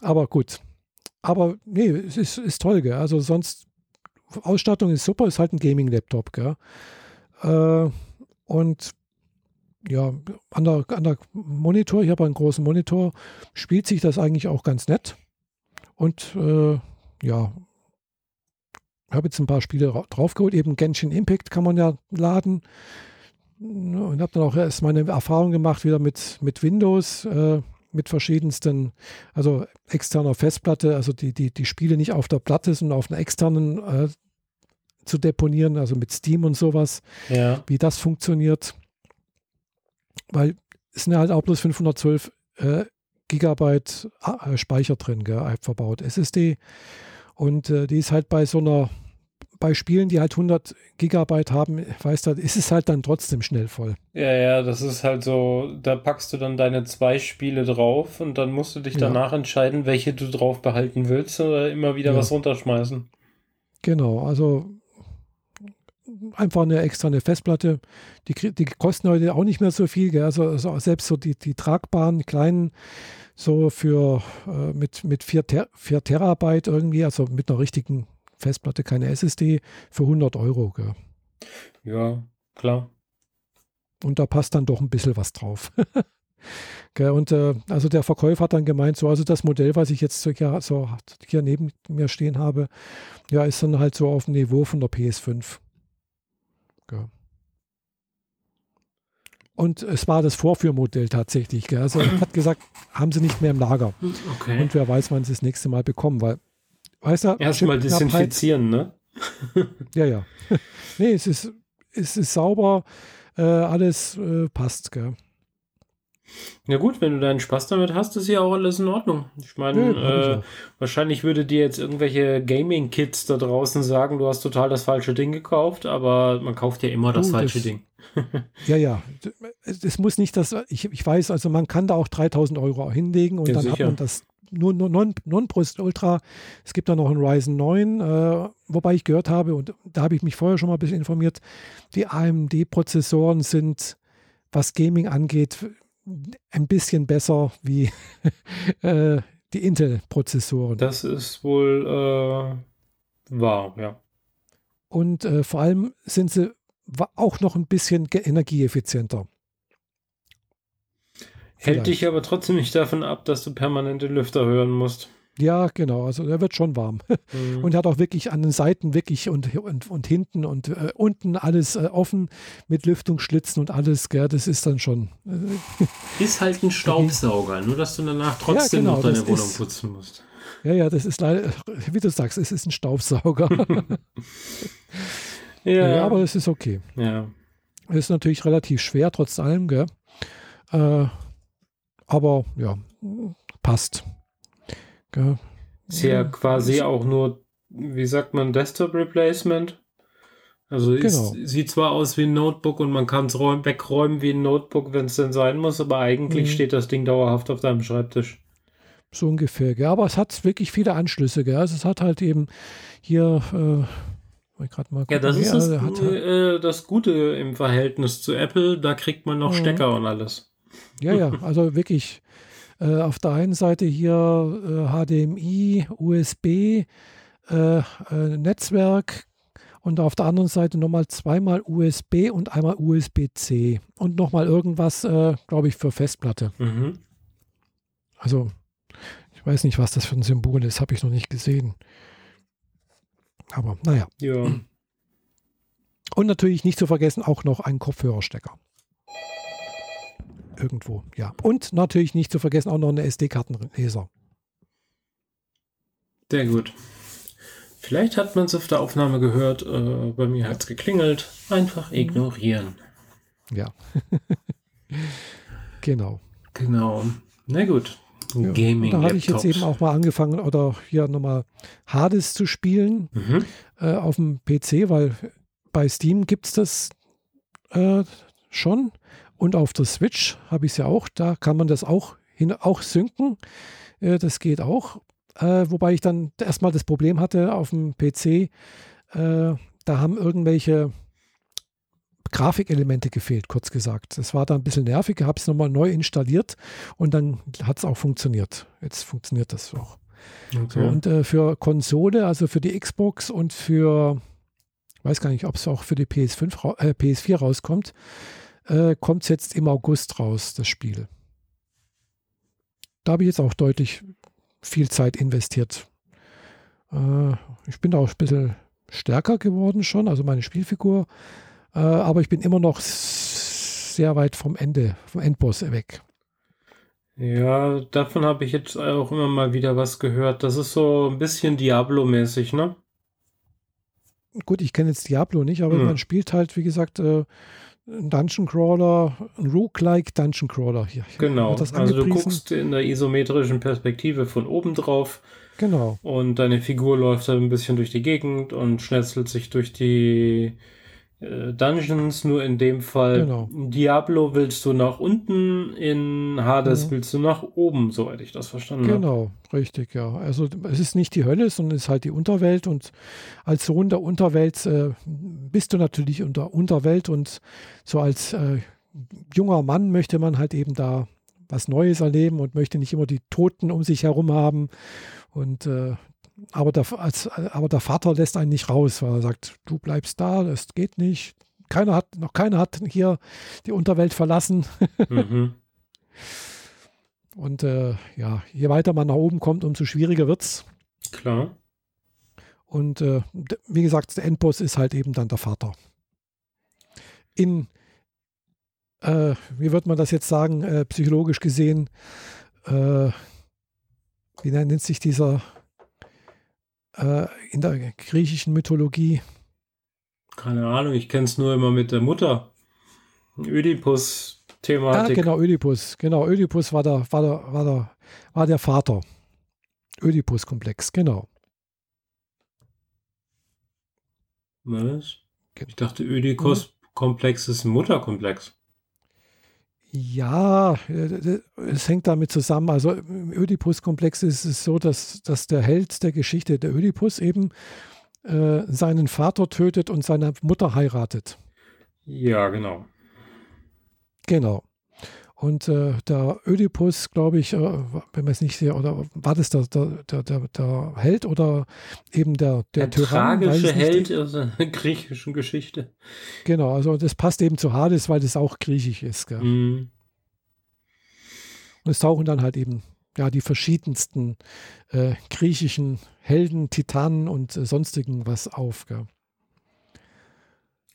Aber gut, aber nee, es ist, ist toll, gell? Also sonst, Ausstattung ist super, ist halt ein Gaming-Laptop, gell? Äh, und ja, an der, an der Monitor, ich habe einen großen Monitor, spielt sich das eigentlich auch ganz nett. Und äh, ja, habe jetzt ein paar Spiele draufgeholt. Eben Genshin Impact kann man ja laden. Und habe dann auch erst meine Erfahrung gemacht wieder mit, mit Windows. Äh, mit verschiedensten, also externer Festplatte, also die, die, die Spiele nicht auf der Platte, sondern auf einer externen äh, zu deponieren, also mit Steam und sowas, ja. wie das funktioniert. Weil es sind ja halt auch bloß 512 äh, Gigabyte äh, Speicher drin, gell, verbaut, SSD. Und äh, die ist halt bei so einer bei Spielen, die halt 100 Gigabyte haben, weißt du, ist es halt dann trotzdem schnell voll. Ja, ja, das ist halt so, da packst du dann deine zwei Spiele drauf und dann musst du dich danach ja. entscheiden, welche du drauf behalten willst oder immer wieder ja. was runterschmeißen. Genau, also einfach eine externe Festplatte. Die, die kosten heute auch nicht mehr so viel, gell? Also, also selbst so die, die tragbaren kleinen so für äh, mit, mit 4, Ter 4 Terabyte irgendwie, also mit einer richtigen Festplatte, keine SSD, für 100 Euro. Gell? Ja, klar. Und da passt dann doch ein bisschen was drauf. und äh, also der Verkäufer hat dann gemeint, so, also das Modell, was ich jetzt so hier, so hier neben mir stehen habe, ja, ist dann halt so auf dem Niveau von der PS5. Gell. Und es war das Vorführmodell tatsächlich. Gell? Also er hat gesagt, haben sie nicht mehr im Lager. Okay. Und wer weiß, wann sie das nächste Mal bekommen, weil, weißt du, erstmal desinfizieren, ne? ja, ja. nee, es ist, es ist sauber, äh, alles äh, passt, gell? Ja gut, wenn du deinen Spaß damit hast, ist ja auch alles in Ordnung. Ich meine, ja, äh, wahrscheinlich würde dir jetzt irgendwelche Gaming-Kids da draußen sagen, du hast total das falsche Ding gekauft, aber man kauft ja immer das oh, falsche das, Ding. ja, ja. Es muss nicht das, ich, ich weiß, also man kann da auch 3000 Euro hinlegen und ja, dann sicher. hat man das nur, nur non, non-Brust Ultra. Es gibt da noch ein Ryzen 9, äh, wobei ich gehört habe, und da habe ich mich vorher schon mal ein bisschen informiert, die AMD-Prozessoren sind, was Gaming angeht, ein bisschen besser wie äh, die Intel-Prozessoren. Das ist wohl äh, wahr, ja. Und äh, vor allem sind sie auch noch ein bisschen energieeffizienter. Hält Vielleicht. dich aber trotzdem nicht davon ab, dass du permanente Lüfter hören musst. Ja, genau. Also er wird schon warm. Mhm. Und hat auch wirklich an den Seiten wirklich und, und, und hinten und äh, unten alles äh, offen mit Lüftungsschlitzen und alles. Gell, das ist dann schon. Äh, ist halt ein Staubsauger, nur dass du danach trotzdem ja, genau, noch deine Wohnung ist, putzen musst. Ja, ja, das ist leider, wie du sagst, es ist ein Staubsauger. ja. ja. aber es ist okay. Ja. Es ist natürlich relativ schwer, trotz allem, gell? Aber ja, passt. Gell? Ist ja quasi auch nur, wie sagt man, Desktop Replacement. Also genau. es sieht zwar aus wie ein Notebook und man kann es wegräumen wie ein Notebook, wenn es denn sein muss, aber eigentlich mhm. steht das Ding dauerhaft auf deinem Schreibtisch. So ungefähr, gell? aber es hat wirklich viele Anschlüsse. Gell? Also es hat halt eben hier, äh, Mal ja, das ist das, hat, äh, das Gute im Verhältnis zu Apple. Da kriegt man noch mhm. Stecker und alles. Ja, ja, also wirklich äh, auf der einen Seite hier äh, HDMI, USB, äh, äh, Netzwerk und auf der anderen Seite nochmal zweimal USB und einmal USB-C und nochmal irgendwas, äh, glaube ich, für Festplatte. Mhm. Also, ich weiß nicht, was das für ein Symbol ist, habe ich noch nicht gesehen. Aber naja. Ja. Und natürlich nicht zu vergessen auch noch ein Kopfhörerstecker irgendwo, ja. Und natürlich nicht zu vergessen auch noch eine SD-Kartenleser. Sehr gut. Vielleicht hat man es auf der Aufnahme gehört, äh, bei mir hat es geklingelt. Einfach ignorieren. Ja. genau. Genau. Na gut. Ja, Gaming. Da habe ich jetzt eben auch mal angefangen, oder hier nochmal Hades zu spielen mhm. äh, auf dem PC, weil bei Steam gibt es das äh, schon. Und auf der Switch habe ich es ja auch, da kann man das auch, hin, auch synken. Äh, das geht auch. Äh, wobei ich dann erstmal das Problem hatte auf dem PC, äh, da haben irgendwelche Grafikelemente gefehlt, kurz gesagt. Das war da ein bisschen nervig, habe es nochmal neu installiert und dann hat es auch funktioniert. Jetzt funktioniert das auch. Okay. So, und äh, für Konsole, also für die Xbox und für, ich weiß gar nicht, ob es auch für die PS5, äh, PS4 rauskommt, äh, kommt es jetzt im August raus, das Spiel. Da habe ich jetzt auch deutlich viel Zeit investiert. Äh, ich bin da auch ein bisschen stärker geworden schon, also meine Spielfigur. Äh, aber ich bin immer noch sehr weit vom Ende, vom Endboss weg. Ja, davon habe ich jetzt auch immer mal wieder was gehört. Das ist so ein bisschen Diablo-mäßig, ne? Gut, ich kenne jetzt Diablo nicht, aber hm. man spielt halt, wie gesagt, äh, ein Dungeon Crawler, ein Roguelike Dungeon Crawler. Hier, genau, also du guckst in der isometrischen Perspektive von oben drauf. Genau. Und deine Figur läuft dann ein bisschen durch die Gegend und schnetzelt sich durch die Dungeons, nur in dem Fall Genau. Diablo willst du nach unten, in Hades Mhm. willst du nach oben, soweit ich das verstanden habe. Genau, richtig, ja. Also es ist nicht die Hölle, sondern es ist halt die Unterwelt und als Sohn der Unterwelt äh, bist du natürlich unter Unterwelt und so als äh, junger Mann möchte man halt eben da was Neues erleben und möchte nicht immer die Toten um sich herum haben und äh, aber der, als, aber der Vater lässt einen nicht raus, weil er sagt, du bleibst da, das geht nicht. Keiner hat, noch keiner hat hier die Unterwelt verlassen. Mhm. Und äh, ja, je weiter man nach oben kommt, umso schwieriger wird's. Klar. Und äh, wie gesagt, der Endboss ist halt eben dann der Vater. In, äh, wie wird man das jetzt sagen, äh, psychologisch gesehen, äh, wie nennt sich dieser äh, in der griechischen Mythologie? Keine Ahnung, ich kenne es nur immer mit der Mutter. Ah, Ödipus-Thematik. genau, Ödipus. Genau, Ödipus war der, war der, war der, war der Vater. Ödipus-Komplex, genau. Was? Ich dachte, Ödipus-Komplex ist ein Mutterkomplex. Ja, äh, es hängt damit zusammen. Also im Ödipus-Komplex ist es so, dass, dass der Held der Geschichte, der Ödipus, eben äh, seinen Vater tötet und seine Mutter heiratet. Ja, genau. Genau. Und äh, der Ödipus, glaube ich, äh, wenn man es nicht sehr, oder war das der, der, der, der, Held oder eben der, der, Der Tyrann? tragische. Held aus der griechischen Geschichte. Genau, also das passt eben zu Hades, weil das auch griechisch ist. Gell? Mhm. Und es tauchen dann halt eben ja die verschiedensten äh, griechischen Helden, Titanen und äh, sonstigen was auf, gell?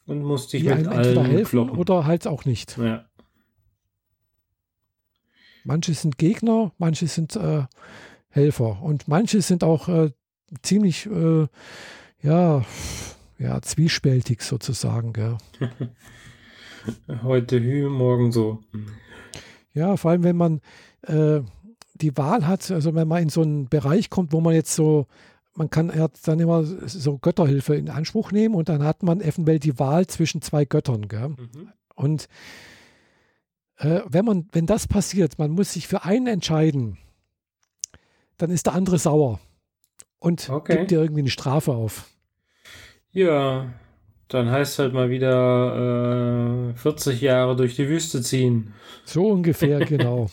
Und musste ich die mit allen helfen oder halt auch nicht. Ja. Manche sind Gegner, manche sind äh, Helfer und manche sind auch äh, ziemlich äh, ja, ja zwiespältig sozusagen. Gell? Heute Hü, morgen so. Ja, vor allem wenn man äh, die Wahl hat, also wenn man in so einen Bereich kommt, wo man jetzt so, man kann dann immer so Götterhilfe in Anspruch nehmen und dann hat man eventuell die Wahl zwischen zwei Göttern. Mhm. Und äh, wenn man, wenn das passiert, man muss sich für einen entscheiden, dann ist der andere sauer und Okay. gibt dir irgendwie eine Strafe auf. Ja, dann heißt halt mal wieder äh, 40 Jahre durch die Wüste ziehen. So ungefähr, genau.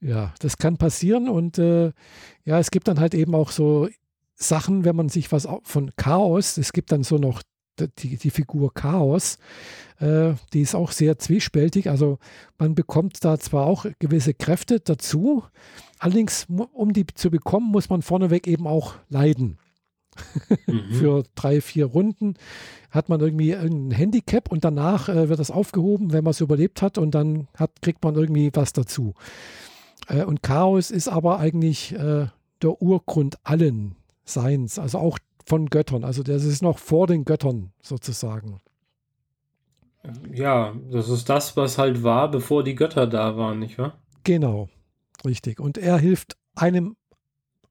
ja, das kann passieren und äh, ja, es gibt dann halt eben auch so Sachen, wenn man sich was von Chaos, es gibt dann so noch die, die Figur Chaos, äh, die ist auch sehr zwiespältig. Also man bekommt da zwar auch gewisse Kräfte dazu, allerdings, um die zu bekommen, muss man vorneweg eben auch leiden. Mhm. Für drei, vier Runden hat man irgendwie irgendein Handicap und danach äh, wird das aufgehoben, wenn man es überlebt hat und dann hat, kriegt man irgendwie was dazu. Äh, und Chaos ist aber eigentlich äh, der Urgrund allen Seins, also auch von Göttern. Also das ist noch vor den Göttern sozusagen. Ja, das ist das, was halt war, bevor die Götter da waren, nicht wahr? Genau, richtig. Und er hilft einem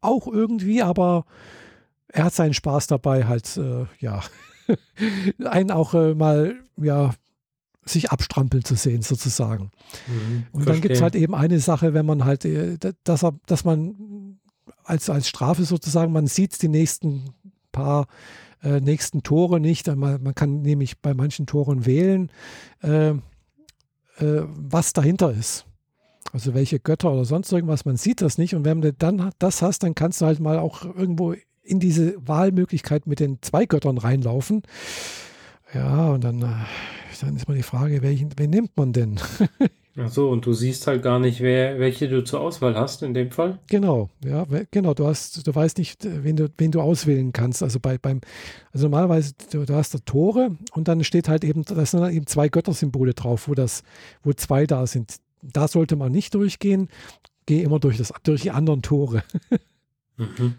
auch irgendwie, aber er hat seinen Spaß dabei, halt, äh, ja, einen auch äh, mal, ja, sich abstrampeln zu sehen, sozusagen. Mhm. Und dann gibt es halt eben eine Sache, wenn man halt, äh, dass, er, dass man als, als Strafe sozusagen, man sieht die nächsten paar äh, nächsten Tore nicht. Man, man kann nämlich bei manchen Toren wählen, äh, äh, was dahinter ist. Also welche Götter oder sonst irgendwas, man sieht das nicht. Und wenn du dann das hast, dann kannst du halt mal auch irgendwo in diese Wahlmöglichkeit mit den zwei Göttern reinlaufen. Ja, und dann, äh, dann ist mal die Frage, welchen, wen nimmt man denn? Ach so, und du siehst halt gar nicht, wer, welche du zur Auswahl hast in dem Fall. Genau, ja, genau. Du hast, du weißt nicht, äh, wen du, wen du auswählen kannst. Also bei, beim, also normalerweise, du, du hast da Tore und dann steht halt eben, da sind dann eben zwei Göttersymbole drauf, wo das, wo zwei da sind. Da sollte man nicht durchgehen. Geh immer durch das, durch die anderen Tore. Mhm.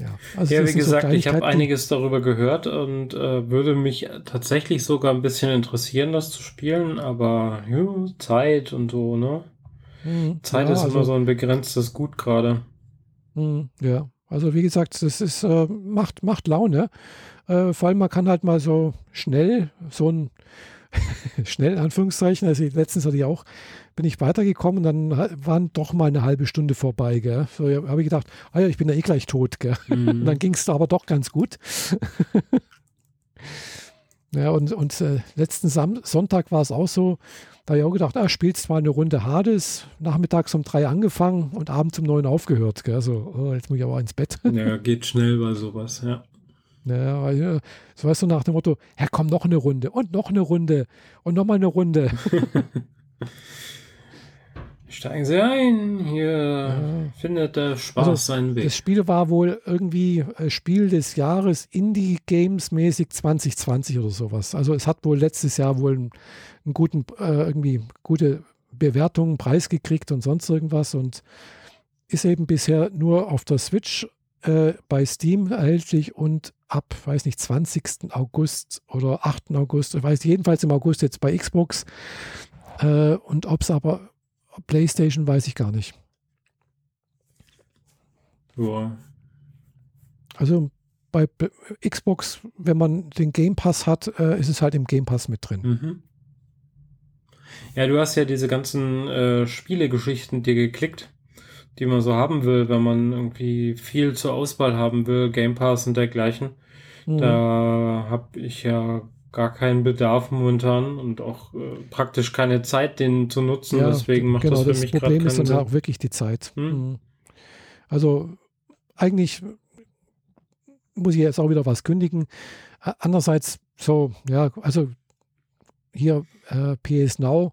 Ja, also Ja, wie sind so gesagt, ich habe die- einiges darüber gehört und äh, würde mich tatsächlich sogar ein bisschen interessieren, das zu spielen, aber ja, Zeit und so, ne? Mhm. Zeit ja, ist also, immer so ein begrenztes Gut gerade. Mhm, ja, also wie gesagt, das ist, äh, macht, macht Laune. Äh, vor allem, man kann halt mal so schnell, so ein schnell in Anführungszeichen, also letztens hatte ich auch, bin ich weitergekommen und dann waren doch mal eine halbe Stunde vorbei. Gell? So habe ich gedacht, ah ja, ich bin ja eh gleich tot. Gell? Mhm. dann ging es aber doch ganz gut. ja, und, und äh, letzten Sam Sonntag war es auch so, da habe ich auch gedacht, ah, spielst mal eine Runde Hades, nachmittags um drei angefangen und abends um neun aufgehört. Gell? So, oh, jetzt muss ich aber ins Bett. ja, geht schnell bei sowas, ja. Ja, so weißt du nach dem Motto, ja komm, noch eine Runde und noch eine Runde und noch mal eine Runde. Steigen Sie ein, hier ja. findet der Spaß also, seinen Weg. Das Spiel war wohl irgendwie äh, Spiel des Jahres Indie Games mäßig 2020 oder sowas. Also es hat wohl letztes Jahr wohl einen, einen guten, äh, irgendwie gute Bewertungen, Preis gekriegt und sonst irgendwas und ist eben bisher nur auf der Switch äh, bei Steam erhältlich und ab, weiß nicht, 20. August oder 8. August, ich weiß jedenfalls im August jetzt bei Xbox. Äh, und ob es aber PlayStation, weiß ich gar nicht. Ja. Also bei Xbox, wenn man den Game Pass hat, äh, ist es halt im Game Pass mit drin. Mhm. Ja, du hast ja diese ganzen äh, Spielegeschichten dir geklickt die man so haben will, wenn man irgendwie viel zur Auswahl haben will, Game Pass und dergleichen. Mhm. Da habe ich ja gar keinen Bedarf momentan und auch äh, praktisch keine Zeit, den zu nutzen. Ja, Deswegen macht genau, das für das mich gerade Sinn. Problem ist dann auch wirklich die Zeit. Hm? Mhm. Also eigentlich muss ich jetzt auch wieder was kündigen. Andererseits so, ja, also hier äh, PS Now,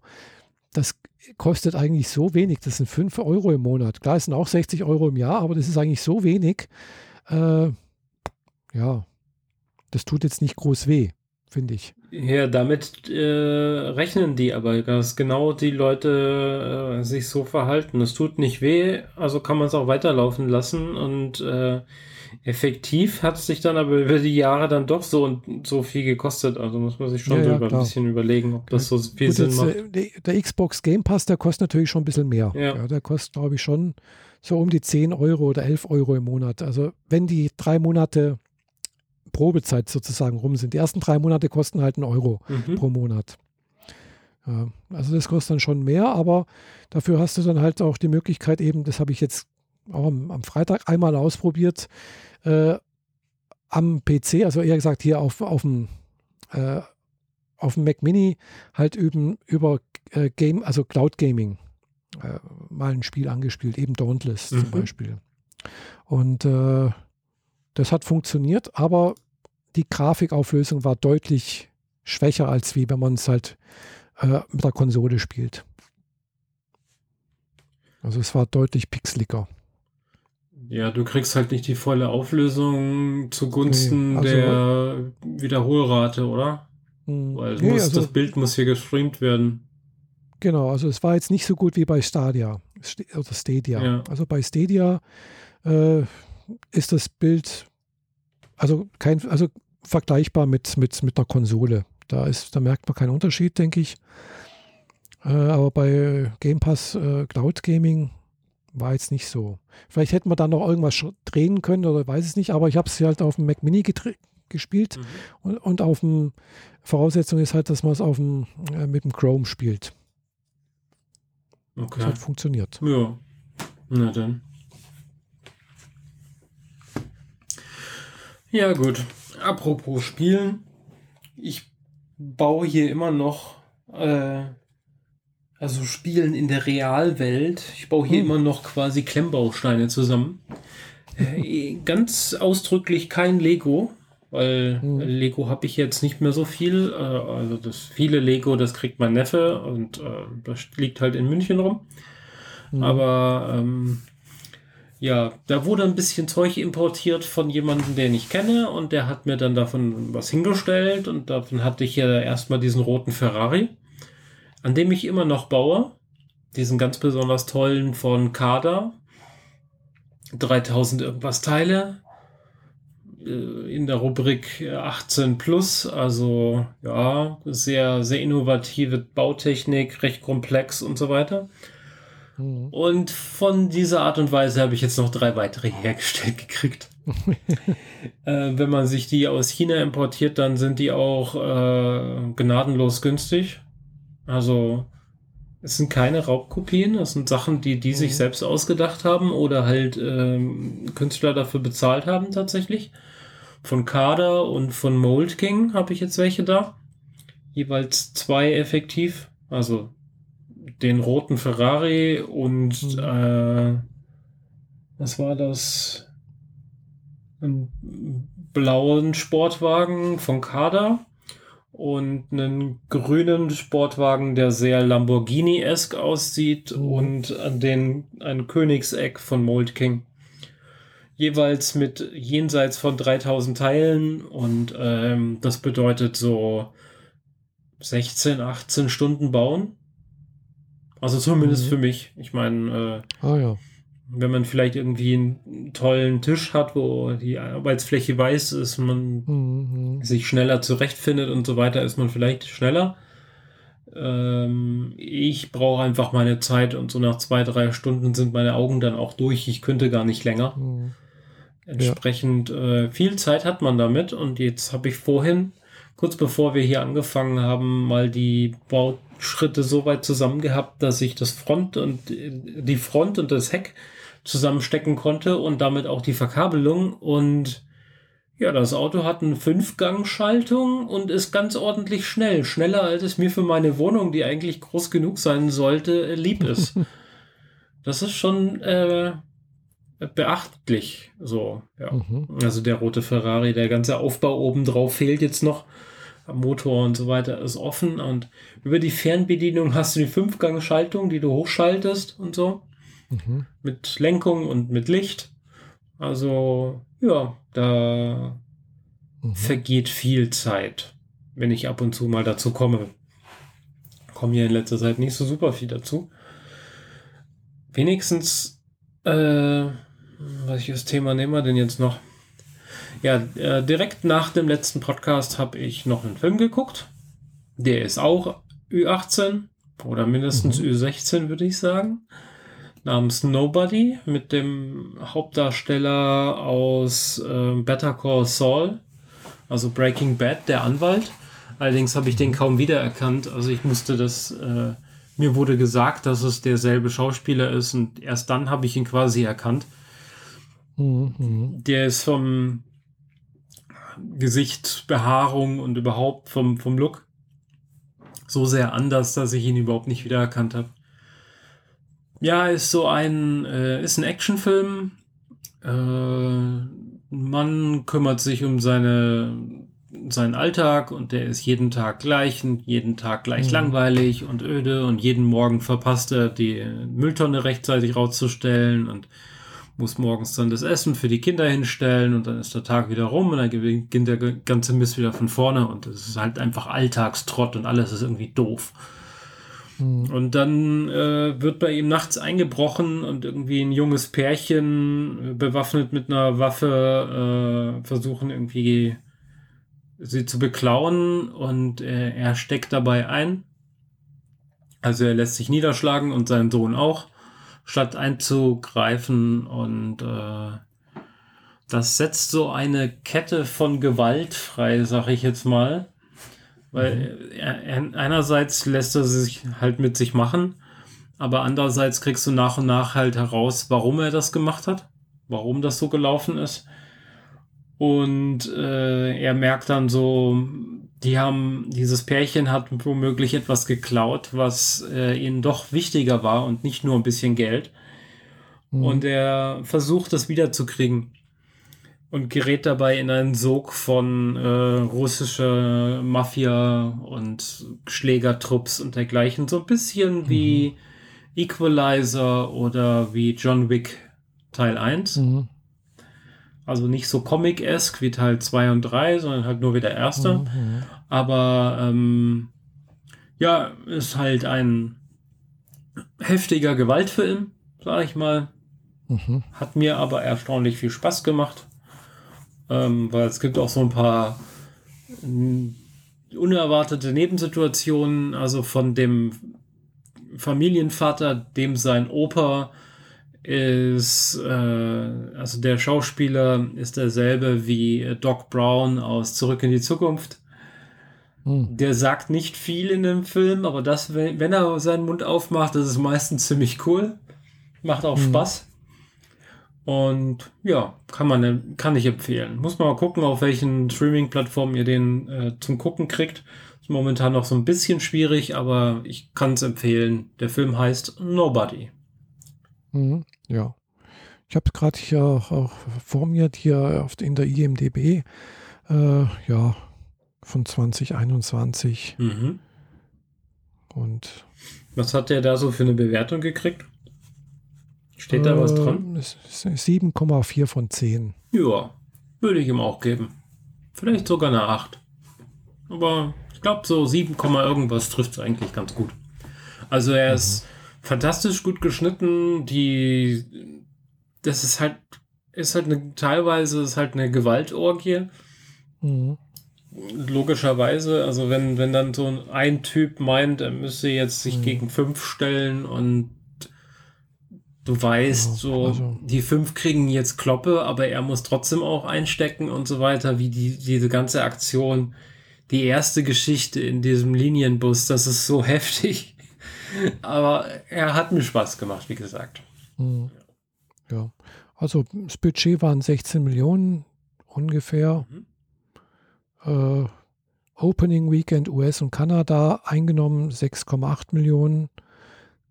das kostet eigentlich so wenig. Das sind 5 Euro im Monat. Klar, es sind auch 60 Euro im Jahr, aber das ist eigentlich so wenig. Äh, ja, das tut jetzt nicht groß weh, finde ich. Ja, damit äh, rechnen die aber, dass genau die Leute äh, sich so verhalten. Es tut nicht weh, also kann man es auch weiterlaufen lassen und äh, effektiv hat es sich dann aber über die Jahre dann doch so und so viel gekostet. Also muss man sich schon ja, ja, ein bisschen überlegen, ob das so viel Gut, Sinn jetzt, macht. Äh, der, der, Xbox Game Pass, der kostet natürlich schon ein bisschen mehr. Ja. ja der kostet, glaube ich, schon so um die 10 Euro oder 11 Euro im Monat. Also wenn die drei Monate Probezeit sozusagen rum sind. Die ersten drei Monate kosten halt einen Euro mhm. pro Monat. Also das kostet dann schon mehr, aber dafür hast du dann halt auch die Möglichkeit eben, das habe ich jetzt auch am, am Freitag einmal ausprobiert, äh, am PC, also eher gesagt hier auf, auf dem äh, auf dem Mac Mini halt üben, über äh, Game, also Cloud Gaming äh, mal ein Spiel angespielt, eben Dauntless mhm. zum Beispiel. Und äh, das hat funktioniert, aber die Grafikauflösung war deutlich schwächer, als wie wenn man es halt äh, mit der Konsole spielt. Also es war deutlich pixeliger. Ja, du kriegst halt nicht die volle Auflösung zugunsten nee, also, der Wiederholrate, oder? Hm. Weil nee, muss, also, das Bild muss hier gestreamt werden. Genau, also es war jetzt nicht so gut wie bei Stadia oder Stadia. Ja. Also bei Stadia äh, ist das Bild also kein, also vergleichbar mit, mit, mit einer Konsole. Da, ist, da merkt man keinen Unterschied, denke ich. Äh, aber bei Game Pass äh, Cloud Gaming war jetzt nicht so. Vielleicht hätten wir da noch irgendwas drehen können oder weiß es nicht, aber ich habe es halt auf dem Mac Mini gespielt mhm. und, und auf dem Voraussetzung ist halt, dass man es auf dem, äh, mit dem Chrome spielt. Okay. Das hat funktioniert. Ja. Na dann. Ja, gut. Apropos Spielen. Ich baue hier immer noch, äh, also Spielen in der Realwelt. Ich baue hier hm. immer noch quasi Klemmbausteine zusammen. Äh, ganz ausdrücklich kein Lego, weil hm. Lego habe ich jetzt nicht mehr so viel. Äh, also das viele Lego, das kriegt mein Neffe und äh, das liegt halt in München rum. Hm. Aber ähm, ja, da wurde ein bisschen Zeug importiert von jemandem, den ich kenne, und der hat mir dann davon was hingestellt und davon hatte ich ja erstmal diesen roten Ferrari, an dem ich immer noch baue. Diesen ganz besonders tollen von Kada. 3000 irgendwas Teile äh, in der Rubrik 18 plus, also ja, sehr, sehr innovative Bautechnik, recht komplex und so weiter. Mhm. Und von dieser Art und Weise habe ich jetzt noch drei weitere hergestellt gekriegt. äh, wenn man sich die aus China importiert, dann sind die auch äh, gnadenlos günstig. Also es sind keine Raubkopien, das sind Sachen, die die mhm. sich selbst ausgedacht haben oder halt ähm, Künstler dafür bezahlt haben tatsächlich. Von Kader und von Mold King habe ich jetzt welche da. Jeweils zwei effektiv. Also den roten Ferrari und mhm. äh, was war das? Einen blauen Sportwagen von Kader und einen grünen Sportwagen, der sehr Lamborghini-esk aussieht mhm. und den ein Königseck von Mold King. Jeweils mit jenseits von 3000 Teilen und ähm, das bedeutet so 16, 18 Stunden bauen. Also zumindest mhm. für mich. Ich meine, äh, oh ja wenn man vielleicht irgendwie einen tollen Tisch hat, wo die Arbeitsfläche weiß ist, man mhm. sich schneller zurechtfindet und so weiter, ist man vielleicht schneller. Ähm, ich brauche einfach meine Zeit und so nach zwei, drei Stunden sind meine Augen dann auch durch. Ich könnte gar nicht länger. Mhm. Entsprechend ja. äh, viel Zeit hat man damit und jetzt habe ich vorhin, kurz bevor wir hier angefangen haben, mal die Bauschritte so weit zusammen gehabt, dass ich das Front und die Front und das Heck zusammenstecken konnte und damit auch die Verkabelung. Und ja, das Auto hat eine Fünfgang-Schaltung und ist ganz ordentlich schnell. Schneller, als es mir für meine Wohnung, die eigentlich groß genug sein sollte, lieb ist. das ist schon äh, beachtlich. So, ja. Mhm. Also der rote Ferrari, der ganze Aufbau oben drauf fehlt jetzt noch. Motor und so weiter ist offen und über die Fernbedienung hast du die Fünfgang-Schaltung, die du hochschaltest und so. Mhm. Mit Lenkung und mit Licht. Also, ja, da mhm. vergeht viel Zeit, wenn ich ab und zu mal dazu komme. Komme hier in letzter Zeit nicht so super viel dazu. Wenigstens, äh, welches Thema nehmen wir denn jetzt noch? Ja, äh, direkt nach dem letzten Podcast habe ich noch einen Film geguckt. Der ist auch Ü18 oder mindestens mhm. Ü16, würde ich sagen namens Nobody mit dem Hauptdarsteller aus äh, Better Call Saul, also Breaking Bad, der Anwalt. Allerdings habe ich den kaum wiedererkannt. Also ich musste das, äh, mir wurde gesagt, dass es derselbe Schauspieler ist und erst dann habe ich ihn quasi erkannt. Mhm. Der ist vom Gesicht, Behaarung und überhaupt vom, vom Look so sehr anders, dass ich ihn überhaupt nicht wiedererkannt habe. Ja, ist so ein, äh, ist ein Actionfilm. Äh, man kümmert sich um seine, seinen Alltag und der ist jeden Tag gleich und jeden Tag gleich mhm. langweilig und öde und jeden Morgen verpasst er die Mülltonne rechtzeitig rauszustellen und muss morgens dann das Essen für die Kinder hinstellen und dann ist der Tag wieder rum und dann beginnt der ganze Mist wieder von vorne und es ist halt einfach Alltagstrott und alles ist irgendwie doof. Mhm. Und dann äh, wird bei ihm nachts eingebrochen und irgendwie ein junges Pärchen äh, bewaffnet mit einer Waffe äh, versuchen irgendwie sie zu beklauen und äh, er steckt dabei ein. Also er lässt sich niederschlagen und sein Sohn auch, statt einzugreifen und äh, das setzt so eine Kette von Gewalt frei, sag ich jetzt mal. Weil mhm. er, einerseits lässt er sich halt mit sich machen, aber andererseits kriegst du nach und nach halt heraus, warum er das gemacht hat, warum das so gelaufen ist. Und äh, er merkt dann so, die haben, dieses Pärchen hat womöglich etwas geklaut, was äh, ihnen doch wichtiger war und nicht nur ein bisschen Geld. Mhm. Und er versucht das wiederzukriegen und gerät dabei in einen Sog von äh, russischer Mafia und Schlägertrupps und dergleichen. So ein bisschen wie mhm. Equalizer oder wie John Wick Teil 1. Mhm. Also nicht so Comic-esque wie Teil 2 und 3, sondern halt nur wie der erste. Mhm. Aber ähm, ja, ist halt ein heftiger Gewaltfilm, sag ich mal. Mhm. Hat mir aber erstaunlich viel Spaß gemacht. Ähm, weil es gibt auch so ein paar unerwartete Nebensituationen, also von dem Familienvater, dem sein Opa ist, äh, also der Schauspieler ist derselbe wie Doc Brown aus Zurück in die Zukunft. Hm. Der sagt nicht viel in dem Film, aber das, wenn, wenn er seinen Mund aufmacht, das ist meistens ziemlich cool. Macht auch hm. Spaß. Und ja, kann man, kann ich empfehlen. Muss man mal gucken, auf welchen Streaming-Plattformen ihr den äh, zum Gucken kriegt. Ist momentan noch so ein bisschen schwierig, aber ich kann es empfehlen. Der Film heißt Nobody. Mhm, ja. Ich habe gerade hier auch vor mir hier auf, in der IMDB, äh, ja, von 2021. Mhm. Und was hat der da so für eine Bewertung gekriegt? Steht da was dran? 7,4 von 10. Ja, würde ich ihm auch geben. Vielleicht sogar eine 8. Aber ich glaube, so 7, irgendwas trifft es eigentlich ganz gut. Also er mhm. ist fantastisch gut geschnitten. Die, das ist halt, ist halt eine, teilweise ist halt eine Gewaltorgie. Mhm. Logischerweise, also wenn, wenn dann so ein Typ meint, er müsse jetzt sich mhm. gegen fünf stellen und Du weißt, so, also. die fünf kriegen jetzt Kloppe, aber er muss trotzdem auch einstecken und so weiter, wie die, diese ganze Aktion. Die erste Geschichte in diesem Linienbus, das ist so heftig. aber er hat mir Spaß gemacht, wie gesagt. Mhm. Ja, also das Budget waren 16 Millionen ungefähr. Mhm. Äh, Opening Weekend US und Kanada eingenommen 6,8 Millionen.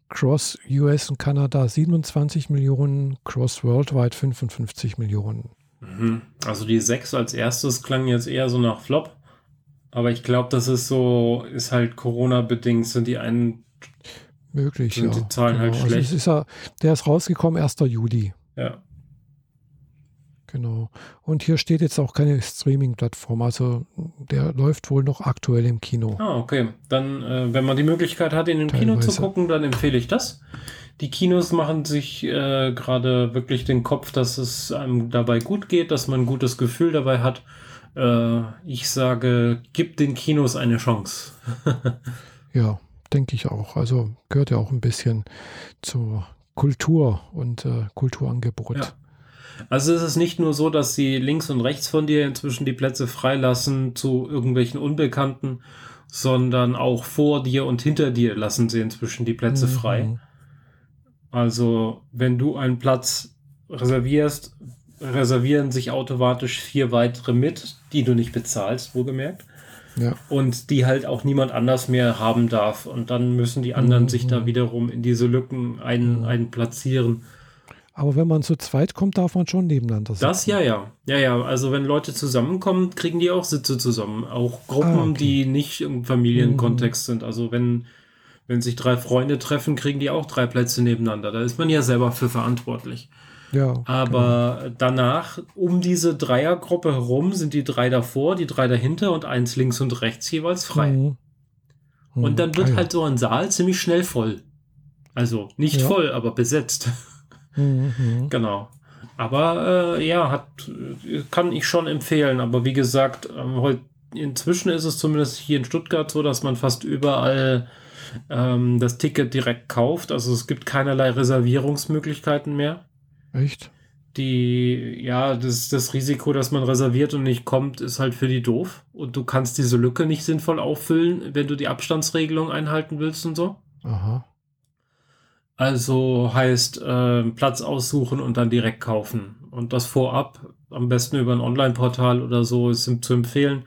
Cross US und Kanada 27 Millionen, Cross Worldwide 55 Millionen. Mhm. Also die 6 als erstes klang jetzt eher so nach Flop. Aber ich glaube, das ist so, ist halt Corona-bedingt, sind die einen. Möglich, sind ja. Die Zahlen halt genau. halt schlecht. Also ist ja, der ist rausgekommen 1. Juli. Ja. Genau. Und hier steht jetzt auch keine Streaming-Plattform. Also der läuft wohl noch aktuell im Kino. Ah, okay. Dann, äh, wenn man die Möglichkeit hat, in Teilweise. Kino zu gucken, dann empfehle ich das. Die Kinos machen sich äh, gerade wirklich den Kopf, dass es einem dabei gut geht, dass man ein gutes Gefühl dabei hat. Äh, ich sage, gib den Kinos eine Chance. ja, denke ich auch. Also gehört ja auch ein bisschen zur Kultur und äh, Kulturangebot. Ja. Also es ist nicht nur so, dass sie links und rechts von dir inzwischen die Plätze freilassen zu irgendwelchen Unbekannten, sondern auch vor dir und hinter dir lassen sie inzwischen die Plätze mhm. frei. Also wenn du einen Platz reservierst, reservieren sich automatisch vier weitere mit, die du nicht bezahlst, wohlgemerkt. Ja. Und die halt auch niemand anders mehr haben darf. Und dann müssen die anderen mhm. sich da wiederum in diese Lücken ein, mhm. einplatzieren. Aber wenn man zu zweit kommt, darf man schon nebeneinander sitzen. Das ja, ja. Ja, ja. Also wenn Leute zusammenkommen, kriegen die auch Sitze zusammen. Auch Gruppen, ah, okay. die nicht im Familienkontext mhm. sind. Also wenn, wenn sich drei Freunde treffen, kriegen die auch drei Plätze nebeneinander. Da ist man ja selber für verantwortlich. Ja. Aber genau. danach, um diese Dreiergruppe herum, sind die drei davor, die drei dahinter und eins links und rechts jeweils frei. Mhm. Mhm. Und dann wird ah, ja. halt so ein Saal ziemlich schnell voll. Also nicht ja. voll, aber besetzt. Mhm. Genau. Aber äh, ja, hat, kann ich schon empfehlen. Aber wie gesagt, ähm, inzwischen ist es zumindest hier in Stuttgart so, dass man fast überall ähm, das Ticket direkt kauft. Also es gibt keinerlei Reservierungsmöglichkeiten mehr. Echt? Die, ja, das, das Risiko, dass man reserviert und nicht kommt, ist halt für die doof. Und du kannst diese Lücke nicht sinnvoll auffüllen, wenn du die Abstandsregelung einhalten willst und so. Aha. Also heißt äh, Platz aussuchen und dann direkt kaufen. Und das vorab, am besten über ein Online-Portal oder so, ist zu empfehlen,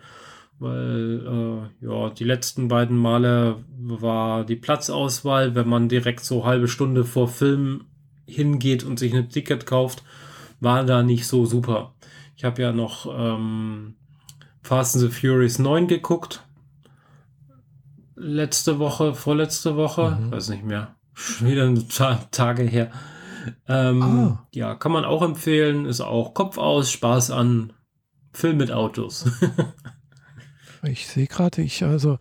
weil äh, ja, die letzten beiden Male war die Platzauswahl, wenn man direkt so halbe Stunde vor Film hingeht und sich ein Ticket kauft, war da nicht so super. Ich habe ja noch ähm, Fast and the Furious 9 geguckt. Letzte Woche, vorletzte Woche, mhm. weiß nicht mehr wieder ein paar Tage her. Ähm, ah. Ja, kann man auch empfehlen. Ist auch Kopf aus, Spaß an, Film mit Autos. ich sehe gerade, ich also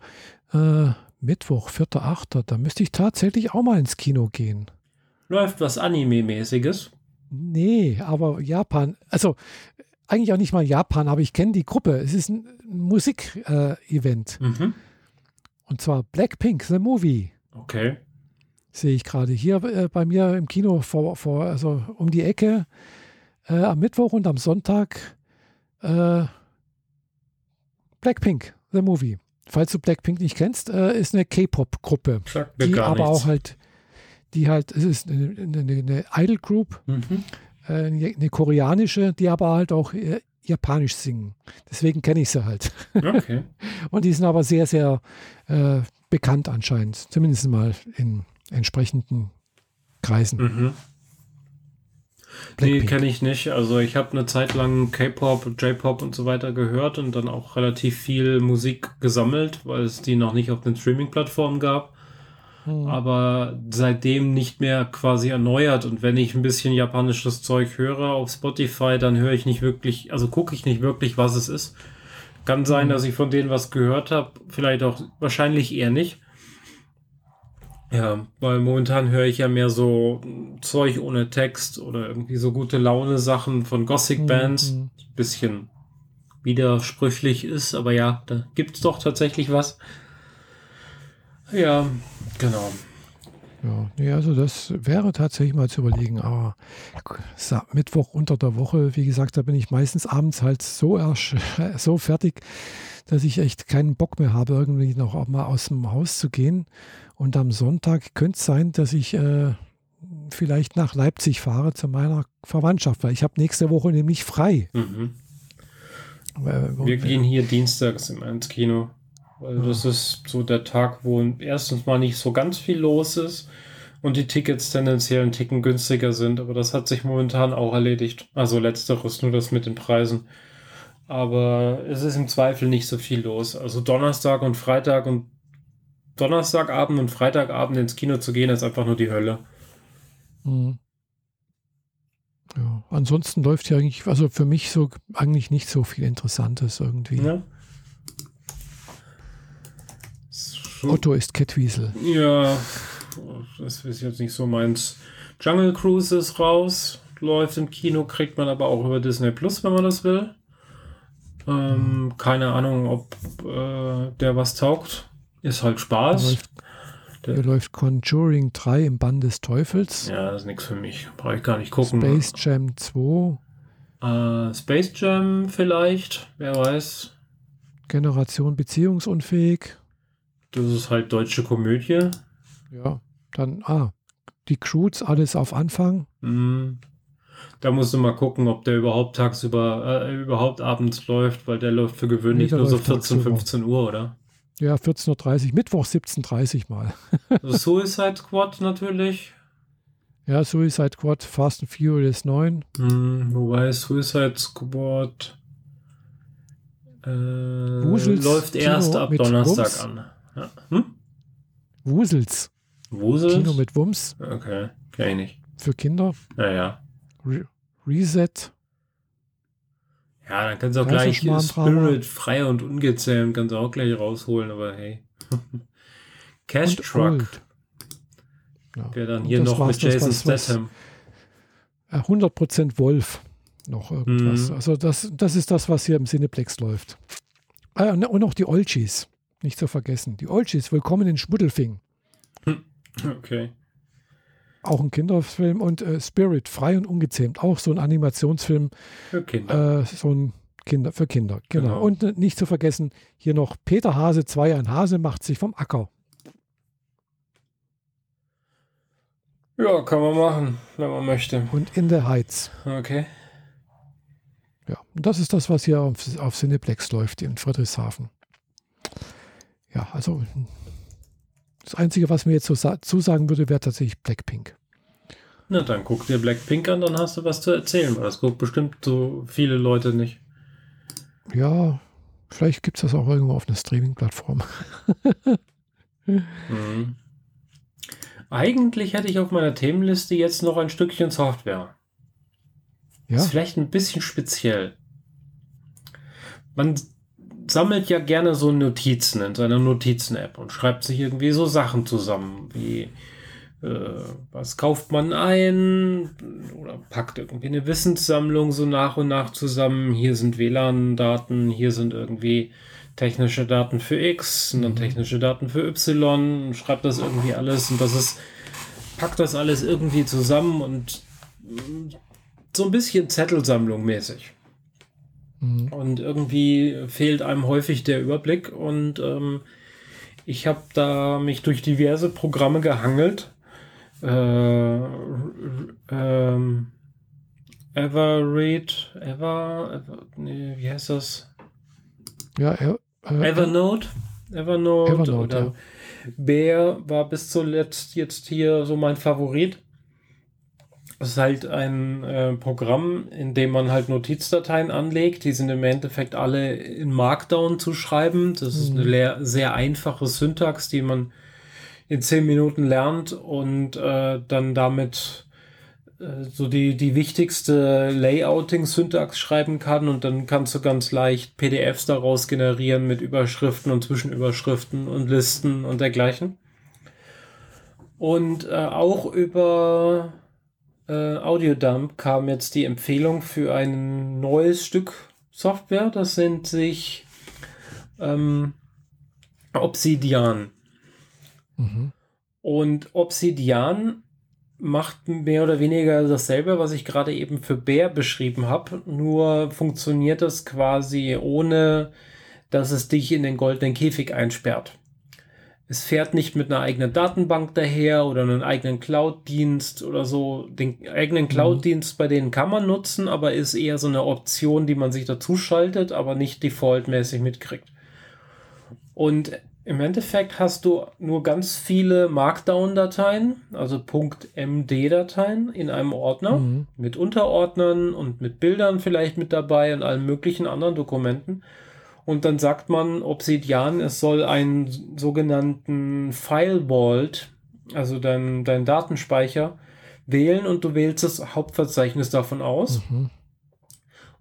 äh, Mittwoch, 4.8., da müsste ich tatsächlich auch mal ins Kino gehen. Läuft was Anime-mäßiges? Nee, aber Japan, also eigentlich auch nicht mal Japan, aber ich kenne die Gruppe. Es ist ein Musik-Event. Äh, mhm. Und zwar Blackpink, The Movie. Okay. Sehe ich gerade hier äh, bei mir im Kino vor, vor, also um die Ecke äh, am Mittwoch und am Sonntag äh, Blackpink, The Movie. Falls du Blackpink nicht kennst, äh, ist eine K-Pop-Gruppe, die aber nichts. auch halt, die halt, es ist eine, eine, eine Idol Group, mhm. Äh, eine, koreanische, die aber halt auch Japanisch singen. Deswegen kenne ich sie halt. Okay. und die sind aber sehr, sehr bekannt anscheinend, zumindest mal in entsprechenden Kreisen. Mhm. Nee, kenne ich nicht. Also ich habe eine Zeit lang K-Pop, J-Pop und so weiter gehört und dann auch relativ viel Musik gesammelt, weil es die noch nicht auf den Streaming-Plattformen gab. Hm. Aber seitdem nicht mehr quasi erneuert. Und wenn ich ein bisschen japanisches Zeug höre auf Spotify, dann höre ich nicht wirklich, also gucke ich nicht wirklich, was es ist. Kann sein, hm. dass ich von denen was gehört habe, vielleicht auch wahrscheinlich eher nicht. Ja, weil momentan höre ich ja mehr so Zeug ohne Text oder irgendwie so gute Laune Sachen von Gothic Bands. Mhm. Bisschen widersprüchlich ist, aber ja, da gibt es doch tatsächlich was. Ja, genau. Ja, nee, also das wäre tatsächlich mal zu überlegen, aber Mittwoch unter der Woche, wie gesagt, da bin ich meistens abends halt so, so fertig, dass ich echt keinen Bock mehr habe, irgendwie noch mal aus dem Haus zu gehen. Und am Sonntag könnte es sein, dass ich äh, vielleicht nach Leipzig fahre zu meiner Verwandtschaft, weil ich habe nächste Woche nämlich frei. Mhm. Äh, Wir gehen hier dienstags ins Kino. Ja. das ist so der Tag, wo erstens mal nicht so ganz viel los ist und die Tickets tendenziell ein Ticken günstiger sind. Aber das hat sich momentan auch erledigt. Also letzteres, nur das mit den Preisen. Aber es ist im Zweifel nicht so viel los. Also Donnerstag und Freitag und Donnerstagabend und Freitagabend ins Kino zu gehen, ist einfach nur die Hölle. Mhm. Ja, ansonsten läuft ja eigentlich, also für mich so eigentlich nicht so viel Interessantes irgendwie. Ja. Otto ist Kettwiesel. Ja, das ist jetzt nicht so meins. Jungle Cruise ist raus, läuft im Kino, kriegt man aber auch über Disney Plus, wenn man das will. Ähm, mhm. Keine Ahnung, ob äh, der was taugt. Ist halt Spaß. Hier läuft, hier läuft Conjuring 3 im Bann des Teufels. Ja, das ist nichts für mich. Brauche ich gar nicht gucken. Space Jam 2. Äh, Space Jam vielleicht, wer weiß. Generation beziehungsunfähig. Das ist halt deutsche Komödie. Ja, dann, ah, die Crews, alles auf Anfang. Mm. Da musst du mal gucken, ob der überhaupt tagsüber, äh, überhaupt abends läuft, weil der läuft für gewöhnlich nee, nur so 14, 15 Uhr, oder? Ja, 14.30 Uhr, Mittwoch 17.30 Uhr mal. Suicide Squad natürlich. Ja, Suicide Squad, Fast and Furious 9. Hm, wobei Suicide Squad äh, läuft erst ab Donnerstag Wumms. an. Ja. Hm? Wusels. Wusels? Kino mit Wumms. Okay, kenn ich nicht. Für Kinder. Ja, ja. Re Reset. Ja, dann kannst du auch gleich Spirit frei und ungezähmt kannst du auch gleich rausholen, aber hey. Cash und Truck. Ja. Wäre dann hier noch mit Jason Statham. 100% Wolf noch irgendwas. Mhm. Also das, das ist das, was hier im Cineplex läuft. Ah, und noch die Olchis, nicht zu vergessen. Die Olchis, willkommen in Schmuddelfing. Okay. Auch ein Kinderfilm und äh, Spirit, frei und ungezähmt, auch so ein Animationsfilm. Für Kinder. Äh, so ein Kinder, für Kinder, genau. genau. Und äh, nicht zu vergessen, hier noch Peter Hase 2, ein Hase macht sich vom Acker. Ja, kann man machen, wenn man möchte. Und in der Heiz. Okay. Ja, und das ist das, was hier auf, auf Cineplex läuft in Friedrichshafen. Ja, also das Einzige, was mir jetzt so zusagen würde, wäre tatsächlich Blackpink. Na, dann guck dir Blackpink an, dann hast du was zu erzählen, weil das guckt bestimmt so viele Leute nicht. Ja, vielleicht gibt es das auch irgendwo auf einer Streaming-Plattform. mhm. Eigentlich hätte ich auf meiner Themenliste jetzt noch ein Stückchen Software. Ja. Ist vielleicht ein bisschen speziell. Man sammelt ja gerne so Notizen in seiner Notizen-App und schreibt sich irgendwie so Sachen zusammen, wie äh, was kauft man ein oder packt irgendwie eine Wissenssammlung so nach und nach zusammen. Hier sind WLAN-Daten, hier sind irgendwie technische Daten für X und dann mhm. technische Daten für Y und schreibt das irgendwie alles und das ist pack das alles irgendwie zusammen und so ein bisschen Zettelsammlung mäßig. Mhm. Und irgendwie fehlt einem häufig der Überblick und ähm, ich habe da mich durch diverse Programme gehangelt. Äh, ähm, Everread, Ever, Ever, nee, wie heißt das? Ja, er, äh, Evernote, Evernote, Evernote oder ja. Bear war bis zuletzt jetzt hier so mein Favorit. Es ist halt ein äh, Programm, in dem man halt Notizdateien anlegt. Die sind im Endeffekt alle in Markdown zu schreiben. Das ist eine mhm. sehr einfache Syntax, die man in zehn Minuten lernt und äh, dann damit äh, so die, die wichtigste Layouting-Syntax schreiben kann und dann kannst du ganz leicht PDFs daraus generieren mit Überschriften und Zwischenüberschriften und Listen und dergleichen. Und äh, auch über äh, Audiodump kam jetzt die Empfehlung für ein neues Stück Software. Das nennt sich ähm, Obsidian. Mhm. Und Obsidian macht mehr oder weniger dasselbe, was ich gerade eben für Bär beschrieben habe. Nur funktioniert das quasi ohne, dass es dich in den goldenen Käfig einsperrt. Es fährt nicht mit einer eigenen Datenbank daher oder einem eigenen Cloud-Dienst oder so. Den eigenen mhm. Cloud-Dienst bei denen kann man nutzen, aber ist eher so eine Option, die man sich dazu schaltet, aber nicht defaultmäßig mitkriegt. Und im Endeffekt hast du nur ganz viele Markdown-Dateien, also .md-Dateien in einem Ordner mhm. mit Unterordnern und mit Bildern vielleicht mit dabei und allen möglichen anderen Dokumenten. Und dann sagt man Obsidian, es soll einen sogenannten File Vault, also dein, dein Datenspeicher, wählen und du wählst das Hauptverzeichnis davon aus. Mhm.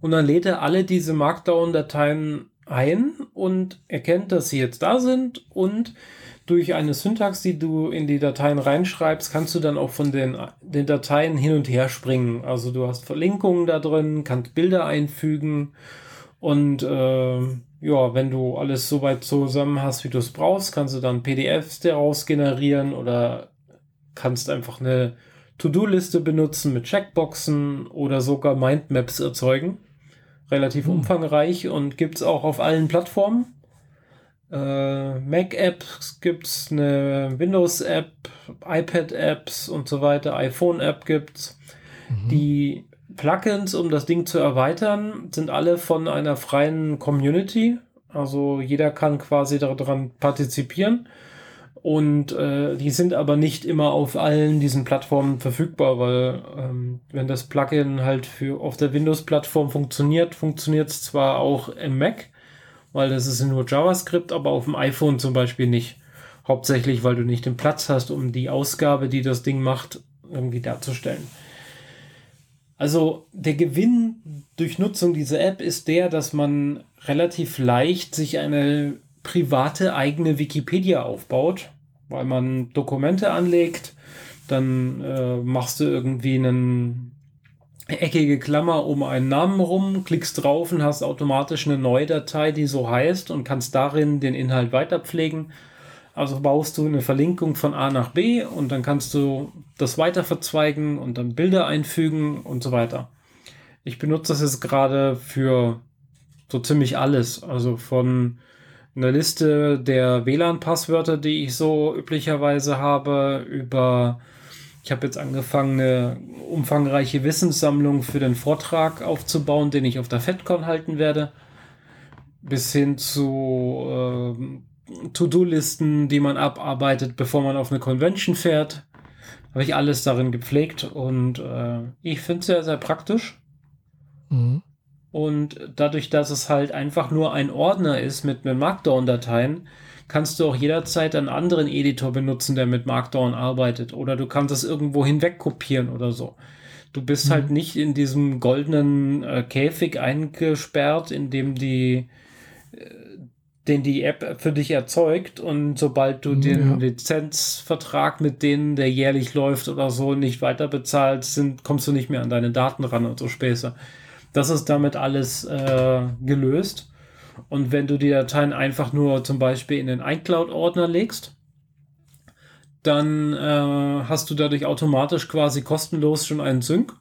Und dann lädt er alle diese Markdown-Dateien ein und erkennt, dass sie jetzt da sind und durch eine Syntax, die du in die Dateien reinschreibst, kannst du dann auch von den, den Dateien hin und her springen. Also du hast Verlinkungen da drin, kannst Bilder einfügen und äh, ja, wenn du alles so weit zusammen hast, wie du es brauchst, kannst du dann PDFs daraus generieren oder kannst einfach eine To-Do-Liste benutzen mit Checkboxen oder sogar Mindmaps erzeugen. Relativ hm. umfangreich und gibt es auch auf allen Plattformen. Äh, Mac-Apps gibt es, eine Windows-App, iPad-Apps und so weiter, iPhone-App gibt es. Mhm. Die Plugins, um das Ding zu erweitern, sind alle von einer freien Community. Also jeder kann quasi daran partizipieren. Und äh, die sind aber nicht immer auf allen diesen Plattformen verfügbar, weil ähm, wenn das Plugin halt für auf der Windows-Plattform funktioniert, funktioniert es zwar auch im Mac, weil das ist nur JavaScript, aber auf dem iPhone zum Beispiel nicht. Hauptsächlich, weil du nicht den Platz hast, um die Ausgabe, die das Ding macht, irgendwie darzustellen. Also der Gewinn durch Nutzung dieser App ist der, dass man relativ leicht sich eine private eigene Wikipedia aufbaut, weil man Dokumente anlegt, dann äh, machst du irgendwie einen eckige Klammer um einen Namen rum, klickst drauf und hast automatisch eine neue Datei, die so heißt und kannst darin den Inhalt weiterpflegen. Also baust du eine Verlinkung von A nach B und dann kannst du das weiter verzweigen und dann Bilder einfügen und so weiter. Ich benutze das jetzt gerade für so ziemlich alles. Also von einer Liste der WLAN-Passwörter, die ich so üblicherweise habe, über ich habe jetzt angefangen, eine umfangreiche Wissenssammlung für den Vortrag aufzubauen, den ich auf der FedCon halten werde, bis hin zu äh, To-Do-Listen, die man abarbeitet, bevor man auf eine Convention fährt. Habe ich alles darin gepflegt und äh, ich finde es sehr, sehr praktisch. Mhm. Und dadurch, dass es halt einfach nur ein Ordner ist mit, mit Markdown-Dateien, kannst du auch jederzeit einen anderen Editor benutzen, der mit Markdown arbeitet. Oder du kannst es irgendwo hinweg kopieren oder so. Du bist halt mhm. halt nicht in diesem goldenen äh, Käfig eingesperrt, in dem die den die App für dich erzeugt und sobald du den ja. Lizenzvertrag mit denen, der jährlich läuft oder so, nicht weiter bezahlst, sind, kommst du nicht mehr an deine Daten ran und so Späße. Das ist damit alles äh, gelöst. Und wenn du die Dateien einfach nur zum Beispiel in den iCloud-Ordner legst, dann äh, hast du dadurch automatisch quasi kostenlos schon einen Sync.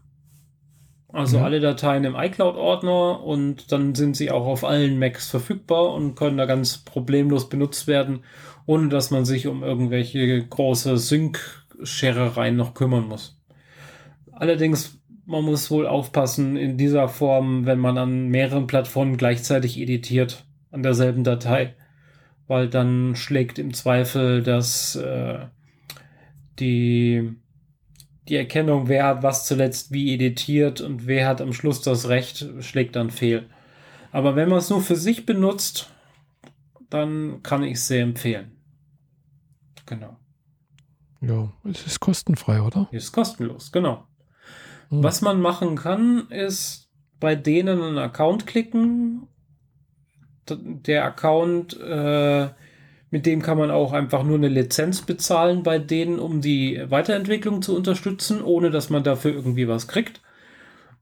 Also ja. alle Dateien im iCloud-Ordner und dann sind sie auch auf allen Macs verfügbar und können da ganz problemlos benutzt werden, ohne dass man sich um irgendwelche große Sync-Scherereien noch kümmern muss. Allerdings, man muss wohl aufpassen in dieser Form, wenn man an mehreren Plattformen gleichzeitig editiert, an derselben Datei, weil dann schlägt im Zweifel das äh, die die Erkennung, wer hat was zuletzt wie editiert und wer hat am Schluss das Recht, schlägt dann fehl. Aber wenn man es nur für sich benutzt, dann kann ich es sehr empfehlen. Genau. Ja, es ist kostenfrei, oder? Es ist kostenlos, genau. Hm. Was man machen kann, ist bei denen einen Account klicken. Der Account äh, mit dem kann man auch einfach nur eine Lizenz bezahlen bei denen, um die Weiterentwicklung zu unterstützen, ohne dass man dafür irgendwie was kriegt.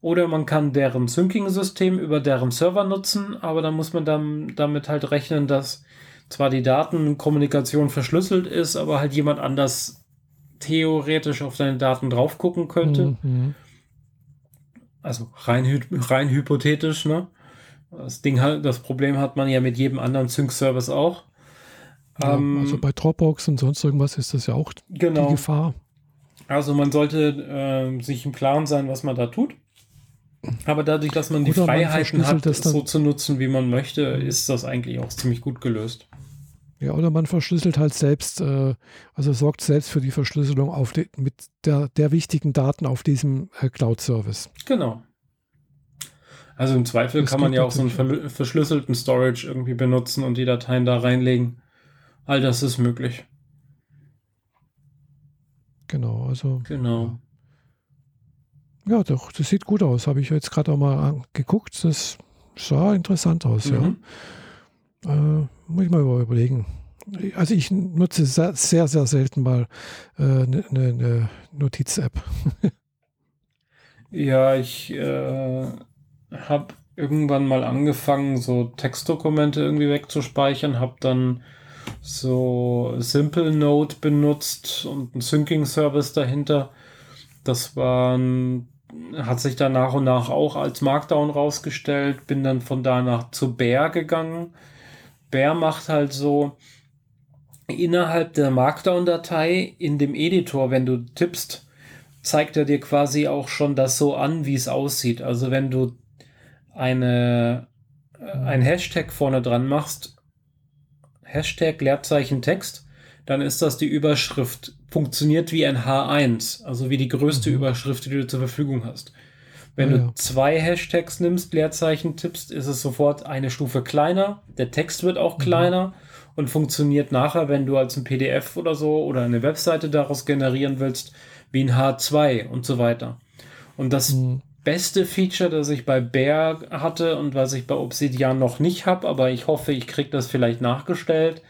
Oder man kann deren Syncing-System über deren Server nutzen, aber dann muss man dann damit halt rechnen, dass zwar die Datenkommunikation verschlüsselt ist, aber halt jemand anders theoretisch auf deine Daten drauf gucken könnte. Mhm. Also rein, rein hypothetisch, ne? Das Ding das Problem hat man ja mit jedem anderen Sync-Service auch. Ja, ähm, also bei Dropbox und sonst irgendwas ist das ja auch genau. die Gefahr. Also man sollte äh, sich im Klaren sein, was man da tut. Aber dadurch, dass man die Oder Freiheiten man hat, so zu nutzen, wie man möchte, ist das eigentlich auch ziemlich gut gelöst. Ja, oder man verschlüsselt halt selbst, äh, also sorgt selbst für die Verschlüsselung auf die, mit der, der wichtigen Daten auf diesem äh, Cloud-Service. Genau. Also im Zweifel das kann man ja auch so einen verschlüsselten Storage irgendwie benutzen und die Dateien da reinlegen. All das ist möglich. Genau, also. Genau. Ja, doch, das sieht gut aus. Habe ich jetzt gerade auch mal geguckt. Das sah interessant aus, mhm. ja. Äh, muss ich mal überlegen. Also ich nutze sehr, sehr, sehr selten mal eine äh, ne, ne, ne Notiz-App. ja, ich äh, habe irgendwann mal angefangen, so Textdokumente irgendwie wegzuspeichern, habe dann so Simple Note benutzt und ein Syncing-Service dahinter. Das war hat sich dann nach und nach auch als Markdown rausgestellt. Bin dann von da nach zu Bear gegangen. Bear macht halt so innerhalb der Markdown-Datei in dem Editor, wenn du tippst, zeigt er dir quasi auch schon das so an, wie es aussieht. Also wenn du eine, äh, ein Hashtag vorne dran machst, Hashtag Leerzeichen Text, dann ist das die Überschrift. Funktioniert wie ein H1, also wie die größte mhm. Überschrift, die du zur Verfügung hast. Wenn ja, du zwei Hashtags nimmst, Leerzeichen tippst, ist es sofort eine Stufe kleiner. Der Text wird auch mhm. kleiner und funktioniert nachher, wenn du als ein PDF oder so oder eine Webseite daraus generieren willst, wie ein H2 und so weiter. Und das mhm beste Feature, das ich bei Bear hatte und was ich bei Obsidian noch nicht habe, aber ich hoffe, ich kriege das vielleicht nachgestellt,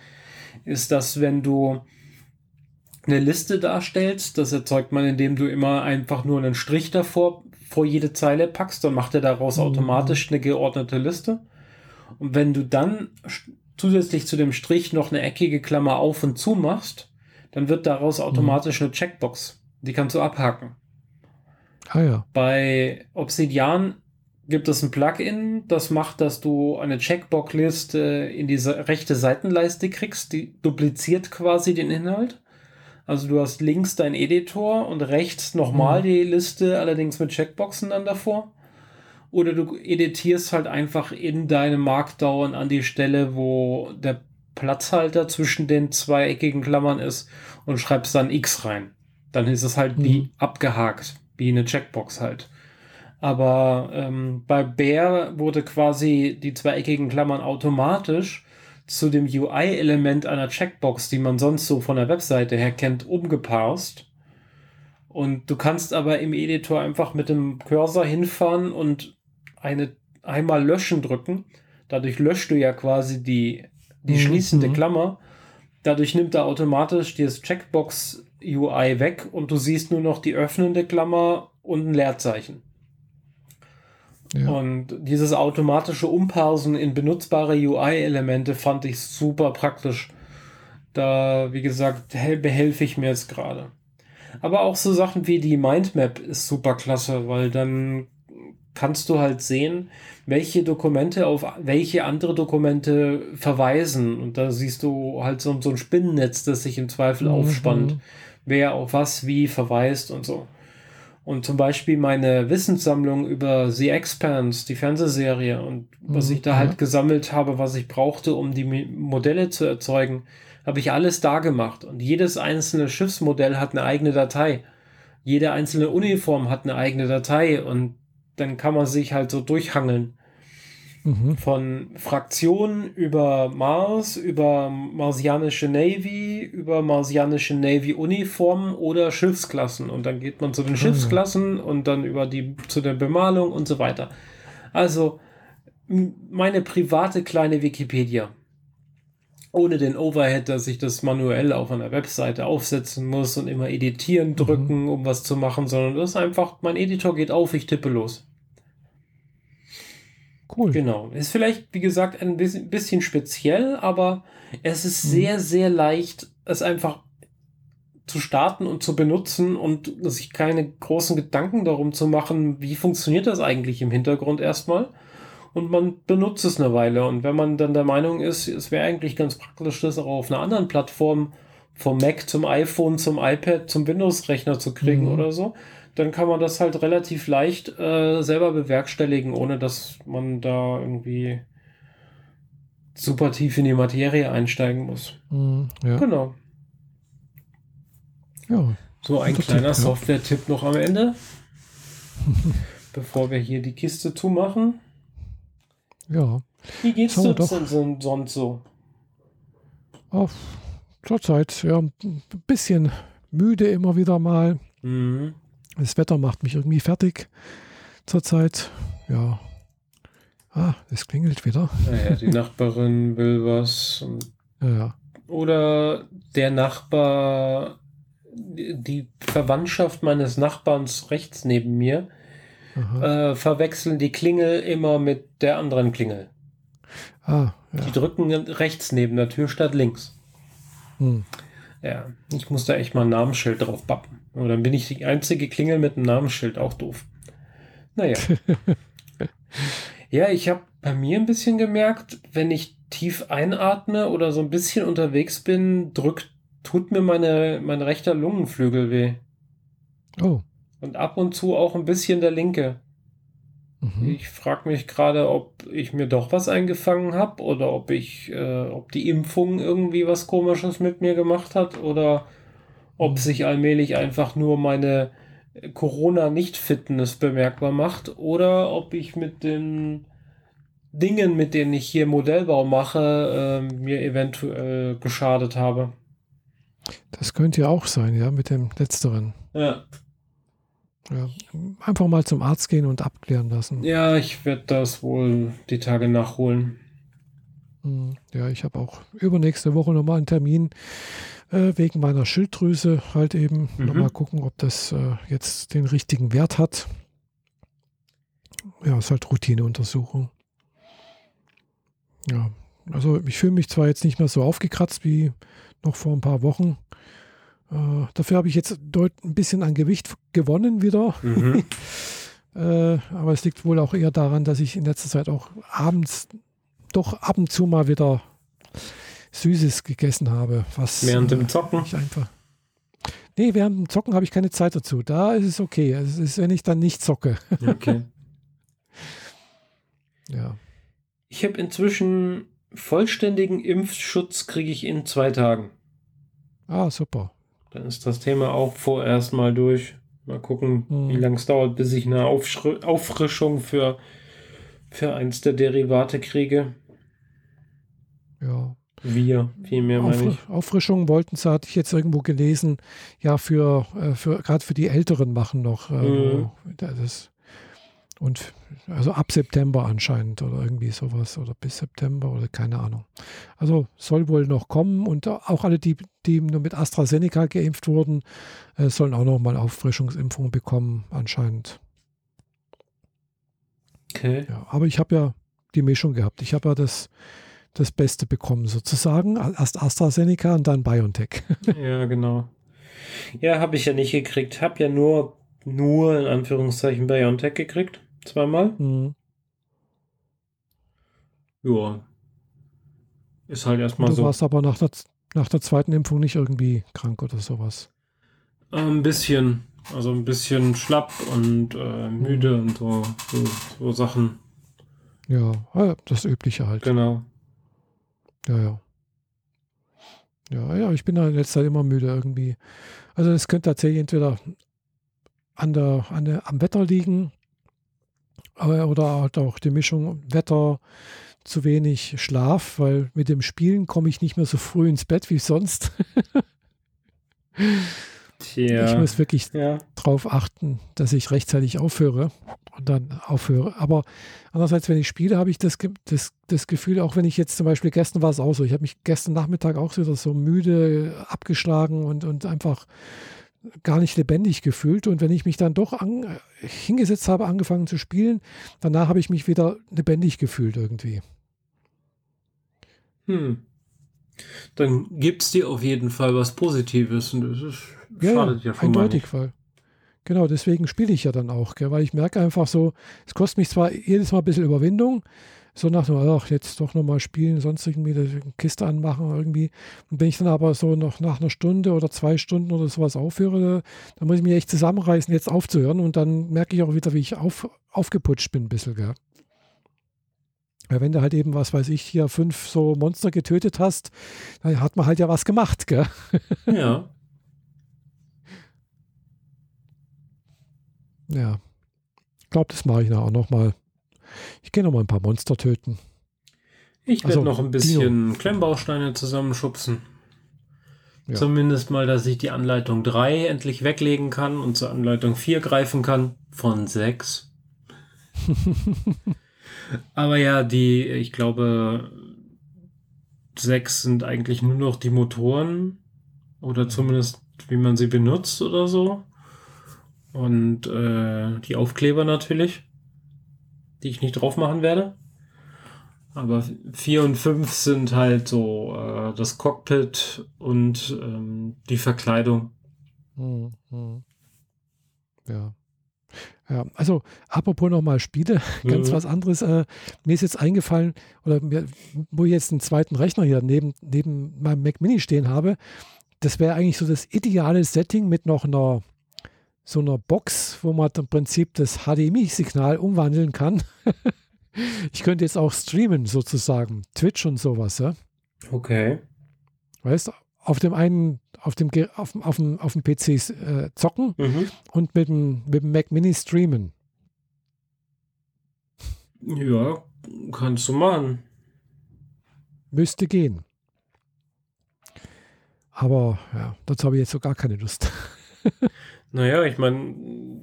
ist, dass wenn du eine Liste darstellst, das erzeugt man, indem du immer einfach nur einen Strich davor vor jede Zeile packst, dann macht er daraus mhm. automatisch eine geordnete Liste. Und wenn du dann zusätzlich zu dem Strich noch eine eckige Klammer auf und zu machst, dann wird daraus automatisch eine Checkbox. Die kannst du abhaken. Ah, ja. Bei Obsidian gibt es ein Plugin, das macht, dass du eine Checkbox-Liste in diese rechte Seitenleiste kriegst, die dupliziert quasi den Inhalt. Also du hast links dein Editor und rechts nochmal mhm. die Liste, allerdings mit Checkboxen dann davor. Oder du editierst halt einfach in deinem Markdown an die Stelle, wo der Platzhalter zwischen den zwei eckigen Klammern ist und schreibst dann X rein. Dann ist es halt mhm. wie abgehakt wie eine Checkbox halt. Aber ähm, bei Bear wurde quasi die zweieckigen Klammern automatisch zu dem UI-Element einer Checkbox, die man sonst so von der Webseite her kennt, umgeparst. Und du kannst aber im Editor einfach mit dem Cursor hinfahren und eine einmal löschen drücken. Dadurch löscht du ja quasi die, die mhm. schließende mhm. Klammer. Dadurch nimmt er automatisch das Checkbox UI weg und du siehst nur noch die öffnende Klammer und ein Leerzeichen. Ja. Und dieses automatische Umparsen in benutzbare UI-Elemente fand ich super praktisch. Da, wie gesagt, behelfe ich mir jetzt gerade. Aber auch so Sachen wie die Mindmap ist super klasse, weil dann kannst du halt sehen, welche Dokumente auf welche andere Dokumente verweisen. Und da siehst du halt so, so ein Spinnennetz, das sich im Zweifel mhm. aufspannt, wer auf was wie verweist und so. Und zum Beispiel meine Wissenssammlung über The Expanse, die Fernsehserie und was mhm. ich da halt gesammelt habe, was ich brauchte, um die Modelle zu erzeugen, habe ich alles da gemacht. Und jedes einzelne Schiffsmodell hat eine eigene Datei. Jede einzelne Uniform hat eine eigene Datei und dann kann man sich halt so durchhangeln. Mhm. Von Fraktionen über Mars, über marsianische Navy, über marsianische Navy-Uniformen oder Schiffsklassen. Und dann geht man zu den ah, Schiffsklassen und dann über die zu der Bemalung und so weiter. Also meine private kleine Wikipedia. Ohne den Overhead, dass ich das manuell auf einer Webseite aufsetzen muss und immer editieren mhm. drücken, mhm. um was zu machen, sondern das ist einfach, mein Editor geht auf, ich tippe los. Cool. Genau. Ist vielleicht, wie gesagt, ein bisschen speziell, aber es ist mhm. sehr, sehr leicht, es einfach zu starten und zu benutzen und sich keine großen Gedanken darum zu machen, wie funktioniert das eigentlich im Hintergrund erstmal. Und man benutzt es eine Weile. Und wenn man dann der Meinung ist, es wäre eigentlich ganz praktisch, das auch auf einer anderen Plattform vom Mac zum iPhone, zum iPad, zum Windows-Rechner zu kriegen mhm. oder so, dann kann man das halt relativ leicht äh, selber bewerkstelligen, ohne dass man da irgendwie super tief in die Materie einsteigen muss. Mm, ja. Genau. Ja. So ein kleiner Tipp, Software-Tipp noch am Ende, bevor wir hier die Kiste zumachen. Ja. Wie geht's dir denn sonst so? Auf zurzeit ja ein bisschen müde immer wieder mal. Mhm. Das Wetter macht mich irgendwie fertig zurzeit. Ja. Ah, es klingelt wieder. Naja, die Nachbarin will was. Ja. Oder der Nachbar, die Verwandtschaft meines Nachbarns rechts neben mir, äh, verwechseln die Klingel immer mit der anderen Klingel. Ah, ja. Die drücken rechts neben der Tür statt links. Hm. Ja, ich muss da echt mal ein Namensschild drauf bappen. Und dann bin ich die einzige Klingel mit einem Namensschild, auch doof. Naja. ja, ich habe bei mir ein bisschen gemerkt, wenn ich tief einatme oder so ein bisschen unterwegs bin, drückt, tut mir meine, mein rechter Lungenflügel weh. Oh. Und ab und zu auch ein bisschen der linke. Mhm. Ich frage mich gerade, ob ich mir doch was eingefangen habe oder ob ich, äh, ob die Impfung irgendwie was Komisches mit mir gemacht hat oder ob sich allmählich einfach nur meine Corona-Nicht-Fitness bemerkbar macht oder ob ich mit den Dingen, mit denen ich hier Modellbau mache, äh, mir eventuell geschadet habe. Das könnte ja auch sein, ja, mit dem letzteren. Ja. ja. Einfach mal zum Arzt gehen und abklären lassen. Ja, ich werde das wohl die Tage nachholen. Hm, ja, ich habe auch übernächste Woche nochmal einen Termin äh, wegen meiner Schilddrüse halt eben. Mhm. Nochmal gucken, ob das äh, jetzt den richtigen Wert hat. Ja, ist halt Routineuntersuchung. Ja, also ich fühle mich zwar jetzt nicht mehr so aufgekratzt wie noch vor ein paar Wochen. Äh, dafür habe ich jetzt ein bisschen an Gewicht gewonnen wieder. Mhm. äh, aber es liegt wohl auch eher daran, dass ich in letzter Zeit auch abends doch ab und zu mal wieder Süßes gegessen habe. Was, während dem äh, Zocken? Ich einfach. Nee, während dem Zocken habe ich keine Zeit dazu. Da ist es okay. Es ist, wenn ich dann nicht zocke. Okay. ja. Ich habe inzwischen vollständigen Impfschutz kriege ich in zwei Tagen. Ah, super. Dann ist das Thema auch vorerst mal durch. Mal gucken, hm. wie lange es dauert, bis ich eine Aufschri Auffrischung für, für eins der Derivate kriege. Wir, vielmehr meine ich. Auffrischungen wollten sie, hatte ich jetzt irgendwo gelesen, ja, für, äh, für gerade für die Älteren machen noch. Äh, mhm. das, und also ab September anscheinend oder irgendwie sowas oder bis September oder keine Ahnung. Also soll wohl noch kommen und auch alle, die, die nur mit AstraZeneca geimpft wurden, äh, sollen auch noch mal Auffrischungsimpfungen bekommen anscheinend. Okay. Ja, aber ich habe ja die Mischung gehabt. Ich habe ja das das Beste bekommen, sozusagen. Erst AstraZeneca und dann BioNTech. ja, genau. Ja, habe ich ja nicht gekriegt. Habe ja nur, nur in Anführungszeichen BioNTech gekriegt. Zweimal. Mhm. Ja. Ist halt erstmal so. Du warst aber nach der, nach der zweiten Impfung nicht irgendwie krank oder sowas. Ein bisschen. Also ein bisschen schlapp und äh, müde und so, so, so Sachen. Ja, das Übliche halt. Genau. Ja, ja. Ja, ja, ich bin in letzter Zeit immer müde irgendwie. Also es könnte tatsächlich entweder an der, an der, am Wetter liegen oder halt auch die Mischung Wetter, zu wenig Schlaf, weil mit dem Spielen komme ich nicht mehr so früh ins Bett wie sonst. Tja, ich muss wirklich ja. darauf achten, dass ich rechtzeitig aufhöre und dann aufhöre. Aber andererseits, wenn ich spiele, habe ich das, das, das Gefühl, auch wenn ich jetzt zum Beispiel gestern war es auch so, ich habe mich gestern Nachmittag auch wieder so müde abgeschlagen und, und einfach gar nicht lebendig gefühlt. Und wenn ich mich dann doch an, hingesetzt habe, angefangen zu spielen, danach habe ich mich wieder lebendig gefühlt irgendwie. Hm. Dann gibt es dir auf jeden Fall was Positives und das ist, ja, schadet ja schon eindeutig, weil Genau, deswegen spiele ich ja dann auch, gell, weil ich merke einfach so, es kostet mich zwar jedes Mal ein bisschen Überwindung, so nach ach, jetzt doch nochmal spielen, sonst irgendwie eine Kiste anmachen irgendwie. Und wenn ich dann aber so noch nach einer Stunde oder zwei Stunden oder sowas aufhöre, dann muss ich mich echt zusammenreißen, jetzt aufzuhören und dann merke ich auch wieder, wie ich auf, aufgeputscht bin ein bisschen, gell. Weil wenn du halt eben, was weiß ich, hier fünf so Monster getötet hast, dann hat man halt ja was gemacht, gell? Ja. Ja. Ich glaube, das mache ich auch nochmal. Ich gehe nochmal ein paar Monster töten. Ich werde also, noch ein bisschen Dino. Klemmbausteine zusammenschubsen. Ja. Zumindest mal, dass ich die Anleitung 3 endlich weglegen kann und zur Anleitung 4 greifen kann. Von 6. Aber ja, die, ich glaube, 6 sind eigentlich nur noch die Motoren. Oder zumindest, wie man sie benutzt oder so. Und äh, die Aufkleber natürlich die ich nicht drauf machen werde. Aber 4 und 5 sind halt so äh, das Cockpit und ähm, die Verkleidung. Hm, hm. Ja. Ja, also apropos nochmal Spiele, ganz mhm. was anderes. Äh, mir ist jetzt eingefallen, oder mir, wo ich jetzt einen zweiten Rechner hier neben, neben meinem Mac Mini stehen habe, das wäre eigentlich so das ideale Setting mit noch einer so einer Box, wo man im Prinzip das HDMI-Signal umwandeln kann. ich könnte jetzt auch streamen sozusagen, Twitch und sowas, ja. Okay. Weißt du, auf dem einen, auf dem, auf, auf dem, auf dem PC äh, zocken mhm. und mit dem, mit dem Mac Mini streamen. Ja, kannst du machen. Müsste gehen. Aber ja, dazu habe ich jetzt so gar keine Lust. Naja, ich meine,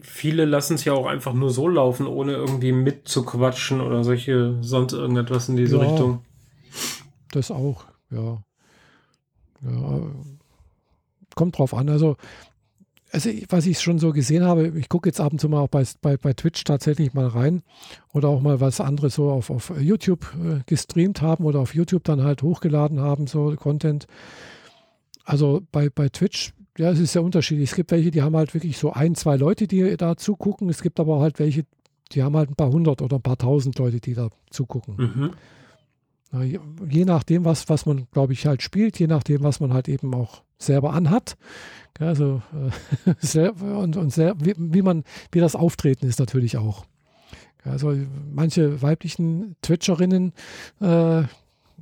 viele lassen es ja auch einfach nur so laufen, ohne irgendwie mitzuquatschen oder solche, sonst irgendetwas in diese ja, Richtung. Das auch, ja. ja. Kommt drauf an. Also, also was ich schon so gesehen habe, ich gucke jetzt ab und zu mal auch bei, bei, bei Twitch tatsächlich mal rein oder auch mal was andere so auf, auf YouTube äh, gestreamt haben oder auf YouTube dann halt hochgeladen haben, so Content. Also bei, bei Twitch ja, es ist sehr unterschiedlich. Es gibt welche, die haben halt wirklich so ein, zwei Leute, die da zugucken. Es gibt aber halt welche, die haben halt ein paar hundert oder ein paar tausend Leute, die da zugucken. Mhm. Ja, je nachdem, was, was man, glaube ich, halt spielt, je nachdem, was man halt eben auch selber anhat. Also äh, und, und sehr, wie, wie, man, wie das Auftreten ist natürlich auch. Also manche weiblichen Twitcherinnen, äh,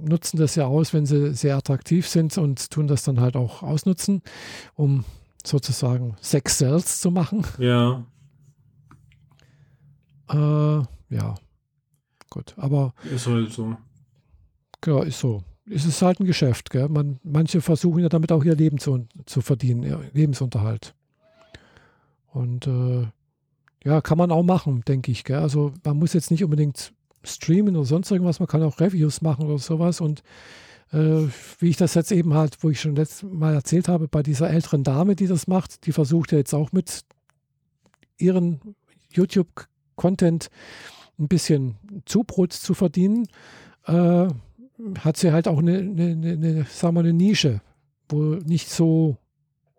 nutzen das ja aus, wenn sie sehr attraktiv sind und tun das dann halt auch ausnutzen, um sozusagen Sex Sales zu machen. Ja. Äh, ja. Gut, aber. Ist halt so. Ja, ist so. Es ist halt ein Geschäft, gell? Man, manche versuchen ja damit auch ihr Leben zu, zu verdienen, ihr Lebensunterhalt. Und äh, ja, kann man auch machen, denke ich. Gell? Also man muss jetzt nicht unbedingt streamen oder sonst irgendwas. Man kann auch Reviews machen oder sowas. Und äh, wie ich das jetzt eben halt, wo ich schon letztes Mal erzählt habe, bei dieser älteren Dame, die das macht, die versucht ja jetzt auch mit ihren YouTube-Content ein bisschen Zubrot zu verdienen. Äh, hat sie halt auch eine, eine, eine, sagen wir, eine Nische, wo nicht so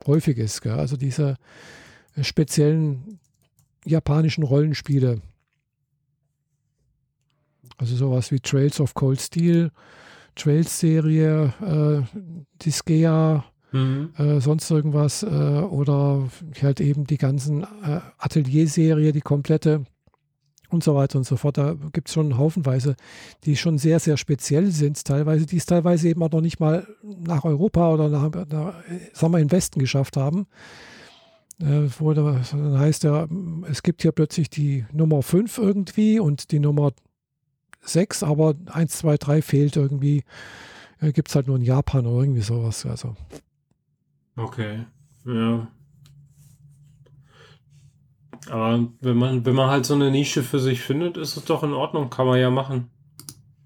häufig ist. Gell? Also diese speziellen japanischen Rollenspiele. Also sowas wie Trails of Cold Steel, Trails-Serie, äh, Disgaea, mhm. äh, sonst irgendwas äh, oder halt eben die ganzen äh, Atelier-Serie, die komplette und so weiter und so fort. Da gibt es schon haufenweise, die schon sehr, sehr speziell sind, teilweise, die es teilweise eben auch noch nicht mal nach Europa oder nach, nach sagen wir, in Westen geschafft haben. Äh, wo dann heißt ja, es gibt hier plötzlich die Nummer 5 irgendwie und die Nummer 6, aber 1, 2, 3 fehlt irgendwie. Äh, gibt es halt nur in Japan oder irgendwie sowas. Also. Okay, ja. Aber wenn man, wenn man halt so eine Nische für sich findet, ist es doch in Ordnung, kann man ja machen.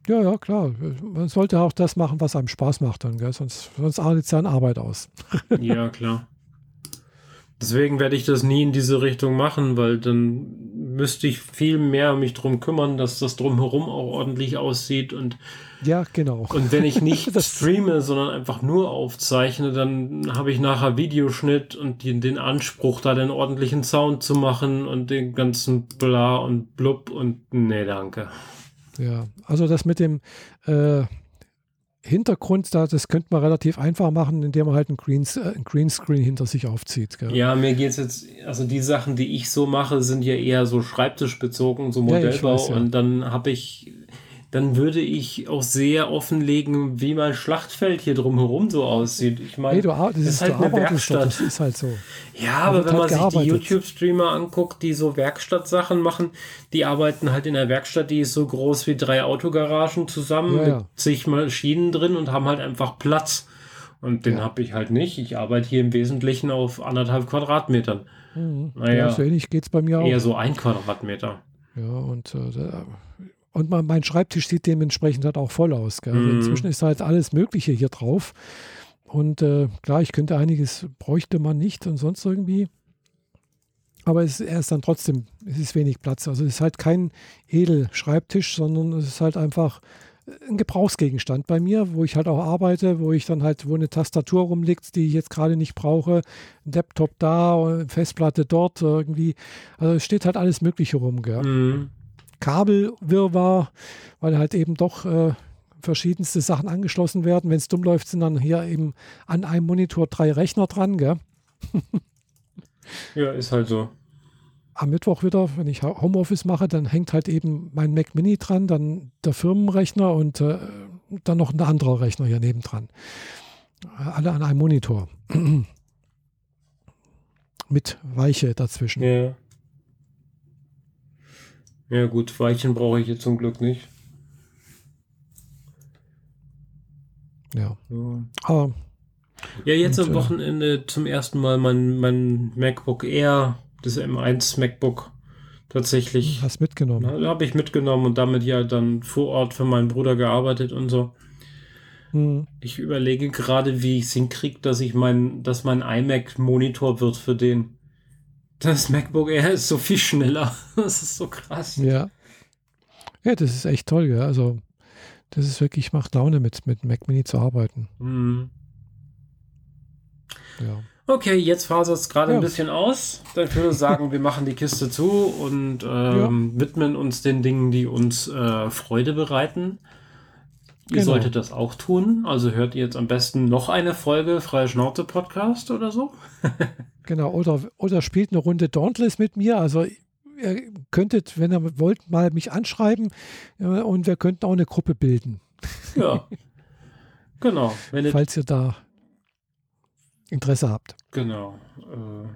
Ja, ja, klar. Man sollte auch das machen, was einem Spaß macht dann, gell? Sonst, sonst artet es seine Arbeit aus. ja, klar. Deswegen werde ich das nie in diese Richtung machen, weil dann müsste ich viel mehr mich drum kümmern, dass das drumherum auch ordentlich aussieht und ja, genau. Und wenn ich nicht streame, sondern einfach nur aufzeichne, dann habe ich nachher Videoschnitt und die, den Anspruch, da den ordentlichen Sound zu machen und den ganzen Bla und Blub und nee, danke. Ja, also das mit dem äh, Hintergrund, da, das könnte man relativ einfach machen, indem man halt ein, Green, ein Greenscreen hinter sich aufzieht. Gell? Ja, mir geht es jetzt, also die Sachen, die ich so mache, sind ja eher so schreibtischbezogen, so Modellbau. Ja, weiß, ja. Und dann habe ich dann würde ich auch sehr offenlegen, wie mein Schlachtfeld hier drumherum so aussieht. Ich meine, hey, das ist, ist halt eine Werkstatt. Das ist halt so. Ja, aber wenn man halt sich die YouTube-Streamer anguckt, die so Werkstattsachen machen, die arbeiten halt in der Werkstatt, die ist so groß wie drei Autogaragen zusammen ja, mit zig Maschinen drin und haben halt einfach Platz. Und den ja. habe ich halt nicht. Ich arbeite hier im Wesentlichen auf anderthalb Quadratmetern. Mhm. Naja, ja, so ähnlich geht es bei mir auch. Eher so ein Quadratmeter. Ja, und äh, und mein, mein Schreibtisch sieht dementsprechend halt auch voll aus. Also mhm. Inzwischen ist halt alles Mögliche hier drauf. Und äh, klar, ich könnte einiges, bräuchte man nicht und sonst irgendwie. Aber es, er ist dann trotzdem, es ist wenig Platz. Also es ist halt kein Edelschreibtisch, sondern es ist halt einfach ein Gebrauchsgegenstand bei mir, wo ich halt auch arbeite, wo ich dann halt, wo eine Tastatur rumliegt, die ich jetzt gerade nicht brauche, ein Laptop da, Festplatte dort irgendwie. Also es steht halt alles Mögliche rum. Gell? Mhm. Kabelwirrwarr, weil halt eben doch äh, verschiedenste Sachen angeschlossen werden. Wenn es dumm läuft, sind dann hier eben an einem Monitor drei Rechner dran, gell? ja, ist halt so. Am Mittwoch wieder, wenn ich Homeoffice mache, dann hängt halt eben mein Mac Mini dran, dann der Firmenrechner und äh, dann noch ein anderer Rechner hier nebendran. Alle an einem Monitor. Mit Weiche dazwischen. Ja. Ja gut, Weichen brauche ich jetzt zum Glück nicht. Ja. Ja, ah. ja jetzt und, am äh, Wochenende zum ersten Mal mein, mein MacBook Air, das M1 MacBook, tatsächlich. Hast mitgenommen? Habe ich mitgenommen und damit ja dann vor Ort für meinen Bruder gearbeitet und so. Hm. Ich überlege gerade, wie ich es hinkriege, dass ich mein, dass mein iMac Monitor wird für den. Das MacBook Air ist so viel schneller. Das ist so krass. Ja. Ja, das ist echt toll, ja. Also, das ist wirklich, macht Laune, mit, mit Mac Mini zu arbeiten. Mhm. Ja. Okay, jetzt fasert es gerade ja. ein bisschen aus. Dann würde ich sagen, wir machen die Kiste zu und ähm, ja. widmen uns den Dingen, die uns äh, Freude bereiten. Ihr genau. solltet das auch tun. Also hört ihr jetzt am besten noch eine Folge Freie Schnauze Podcast oder so. Genau, oder, oder spielt eine Runde Dauntless mit mir. Also ihr könntet, wenn ihr wollt, mal mich anschreiben äh, und wir könnten auch eine Gruppe bilden. Ja, genau. Falls ihr da Interesse habt. Genau. Äh,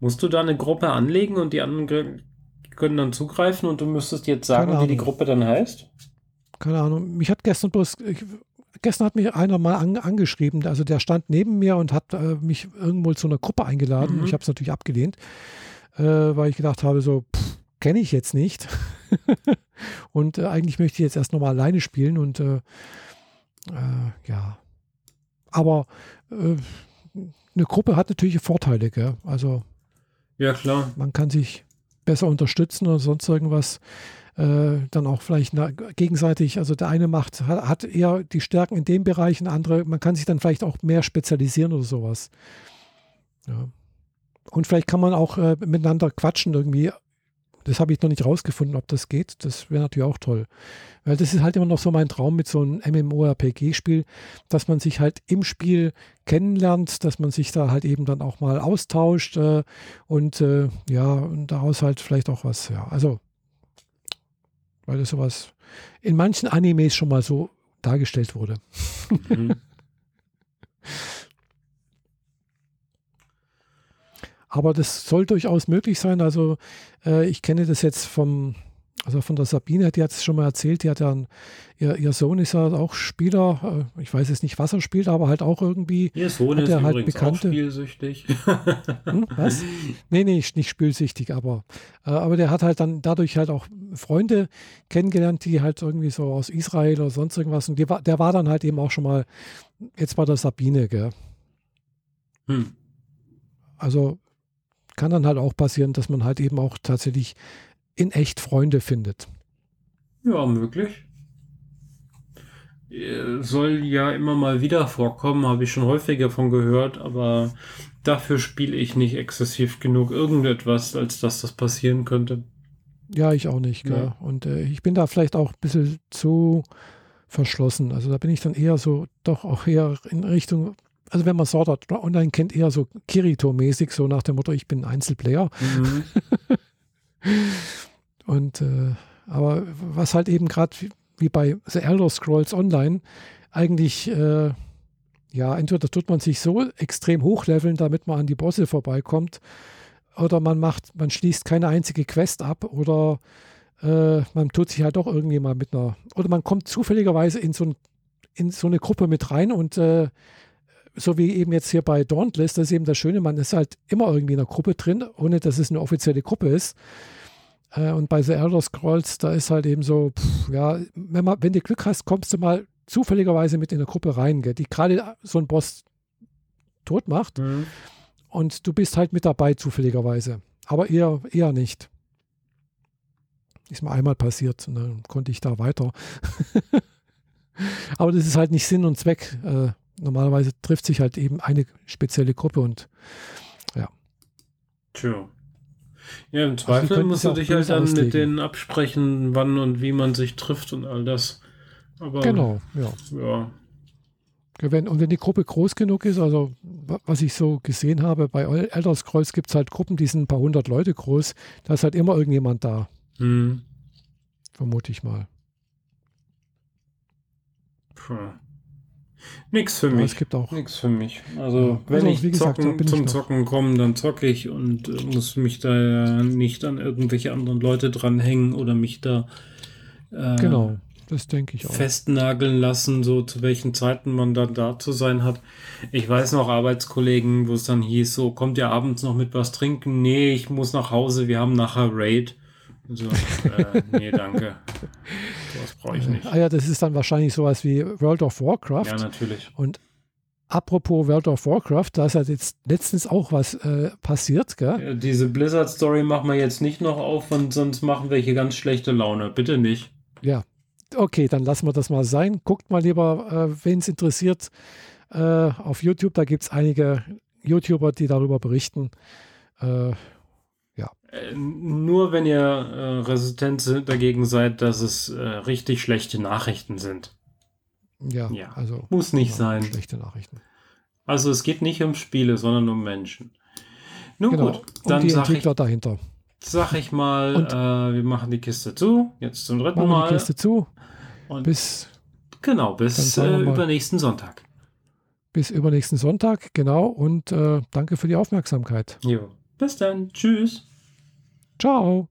musst du da eine Gruppe anlegen und die anderen können dann zugreifen und du müsstest jetzt sagen, wie die Gruppe dann heißt? Keine Ahnung. Mich hat gestern bloß, ich, gestern hat mich einer mal an, angeschrieben, also der stand neben mir und hat äh, mich irgendwo zu einer Gruppe eingeladen. Mhm. Ich habe es natürlich abgelehnt, äh, weil ich gedacht habe, so, kenne ich jetzt nicht. und äh, eigentlich möchte ich jetzt erst nochmal alleine spielen und äh, äh, ja. Aber äh, eine Gruppe hat natürlich Vorteile, gell? Also ja, klar. Man kann sich besser unterstützen oder sonst irgendwas. Äh, dann auch vielleicht na, gegenseitig, also der eine macht, hat, hat, eher die Stärken in dem Bereich, ein andere, man kann sich dann vielleicht auch mehr spezialisieren oder sowas. Ja. Und vielleicht kann man auch äh, miteinander quatschen irgendwie. Das habe ich noch nicht rausgefunden, ob das geht. Das wäre natürlich auch toll. Weil das ist halt immer noch so mein Traum mit so einem MMORPG-Spiel, dass man sich halt im Spiel kennenlernt, dass man sich da halt eben dann auch mal austauscht äh, und äh, ja, und daraus halt vielleicht auch was, ja. Also weil das sowas in manchen Animes schon mal so dargestellt wurde. Mhm. Aber das soll durchaus möglich sein. Also äh, ich kenne das jetzt vom, also von der Sabine, die hat es schon mal erzählt, die hat ja, ein, ihr, ihr Sohn ist ja auch Spieler, äh, ich weiß jetzt nicht, was er spielt, aber halt auch irgendwie. Ihr Sohn ist halt bekannte, auch spielsüchtig. hm, was? Nee, nee, nicht spielsüchtig, aber, äh, aber der hat halt dann dadurch halt auch Freunde kennengelernt, die halt irgendwie so aus Israel oder sonst irgendwas und die, der war dann halt eben auch schon mal jetzt bei der Sabine, gell? Hm. Also kann dann halt auch passieren, dass man halt eben auch tatsächlich in echt Freunde findet. Ja, möglich. Äh, soll ja immer mal wieder vorkommen, habe ich schon häufiger von gehört, aber dafür spiele ich nicht exzessiv genug irgendetwas, als dass das passieren könnte. Ja, ich auch nicht. Ja. Und äh, ich bin da vielleicht auch ein bisschen zu verschlossen. Also da bin ich dann eher so, doch auch eher in Richtung, also wenn man Sword Art Online kennt, eher so Kirito-mäßig, so nach dem Motto, ich bin Einzelplayer. Mhm. Und äh, aber was halt eben gerade wie, wie, bei The Elder Scrolls Online eigentlich äh, ja, entweder tut man sich so extrem hochleveln, damit man an die Bosse vorbeikommt, oder man macht, man schließt keine einzige Quest ab, oder äh, man tut sich halt doch irgendwie mal mit einer, oder man kommt zufälligerweise in so, ein, in so eine Gruppe mit rein und äh, so wie eben jetzt hier bei Dauntless, das ist eben das Schöne, man ist halt immer irgendwie in einer Gruppe drin, ohne dass es eine offizielle Gruppe ist. Äh, und bei The Elder Scrolls, da ist halt eben so, pff, ja, wenn, man, wenn du Glück hast, kommst du mal zufälligerweise mit in eine Gruppe rein, die gerade so einen Boss tot macht. Mhm. Und du bist halt mit dabei zufälligerweise. Aber eher, eher nicht. Ist mir einmal passiert und dann konnte ich da weiter. Aber das ist halt nicht Sinn und Zweck. Äh, normalerweise trifft sich halt eben eine spezielle Gruppe und ja. Tja. Ja, im also Zweifel also musst du dich halt dann auslegen. mit denen absprechen, wann und wie man sich trifft und all das. Aber, genau, ja. ja. Wenn, und wenn die Gruppe groß genug ist, also was ich so gesehen habe, bei Elder Scrolls gibt es halt Gruppen, die sind ein paar hundert Leute groß, da ist halt immer irgendjemand da. Hm. Vermute ich mal. Puh. Nix für mich. Es gibt auch. Nix für mich. Also, wenn also, ich gesagt, zocken, zum ich Zocken komme, dann zocke ich und äh, muss mich da nicht an irgendwelche anderen Leute dranhängen oder mich da äh, genau, das denke ich auch. festnageln lassen, so zu welchen Zeiten man dann da zu sein hat. Ich weiß noch Arbeitskollegen, wo es dann hieß, so kommt ihr abends noch mit was trinken? Nee, ich muss nach Hause, wir haben nachher Raid. So, äh, nee, danke. Das brauche ich nicht. Ah ja, das ist dann wahrscheinlich sowas wie World of Warcraft. Ja, natürlich. Und apropos World of Warcraft, da ist halt jetzt letztens auch was äh, passiert, gell? Ja, diese Blizzard-Story machen wir jetzt nicht noch auf, und sonst machen wir hier ganz schlechte Laune. Bitte nicht. Ja. Okay, dann lassen wir das mal sein. Guckt mal lieber, äh, wen es interessiert, äh, auf YouTube. Da gibt es einige YouTuber, die darüber berichten. Äh. Äh, nur wenn ihr äh, resistent dagegen seid, dass es äh, richtig schlechte Nachrichten sind. Ja, ja. also muss nicht sein. Schlechte Nachrichten. Also es geht nicht um Spiele, sondern um Menschen. Nun genau. gut, dann und die Entwickler ich, dahinter. Sag ich mal, äh, wir machen die Kiste zu. Jetzt zum dritten machen Mal. Die Kiste zu. Und bis genau bis äh, übernächsten Sonntag. Bis übernächsten Sonntag, genau. Und äh, danke für die Aufmerksamkeit. Jo. Bis dann. Tschüss. Ciao.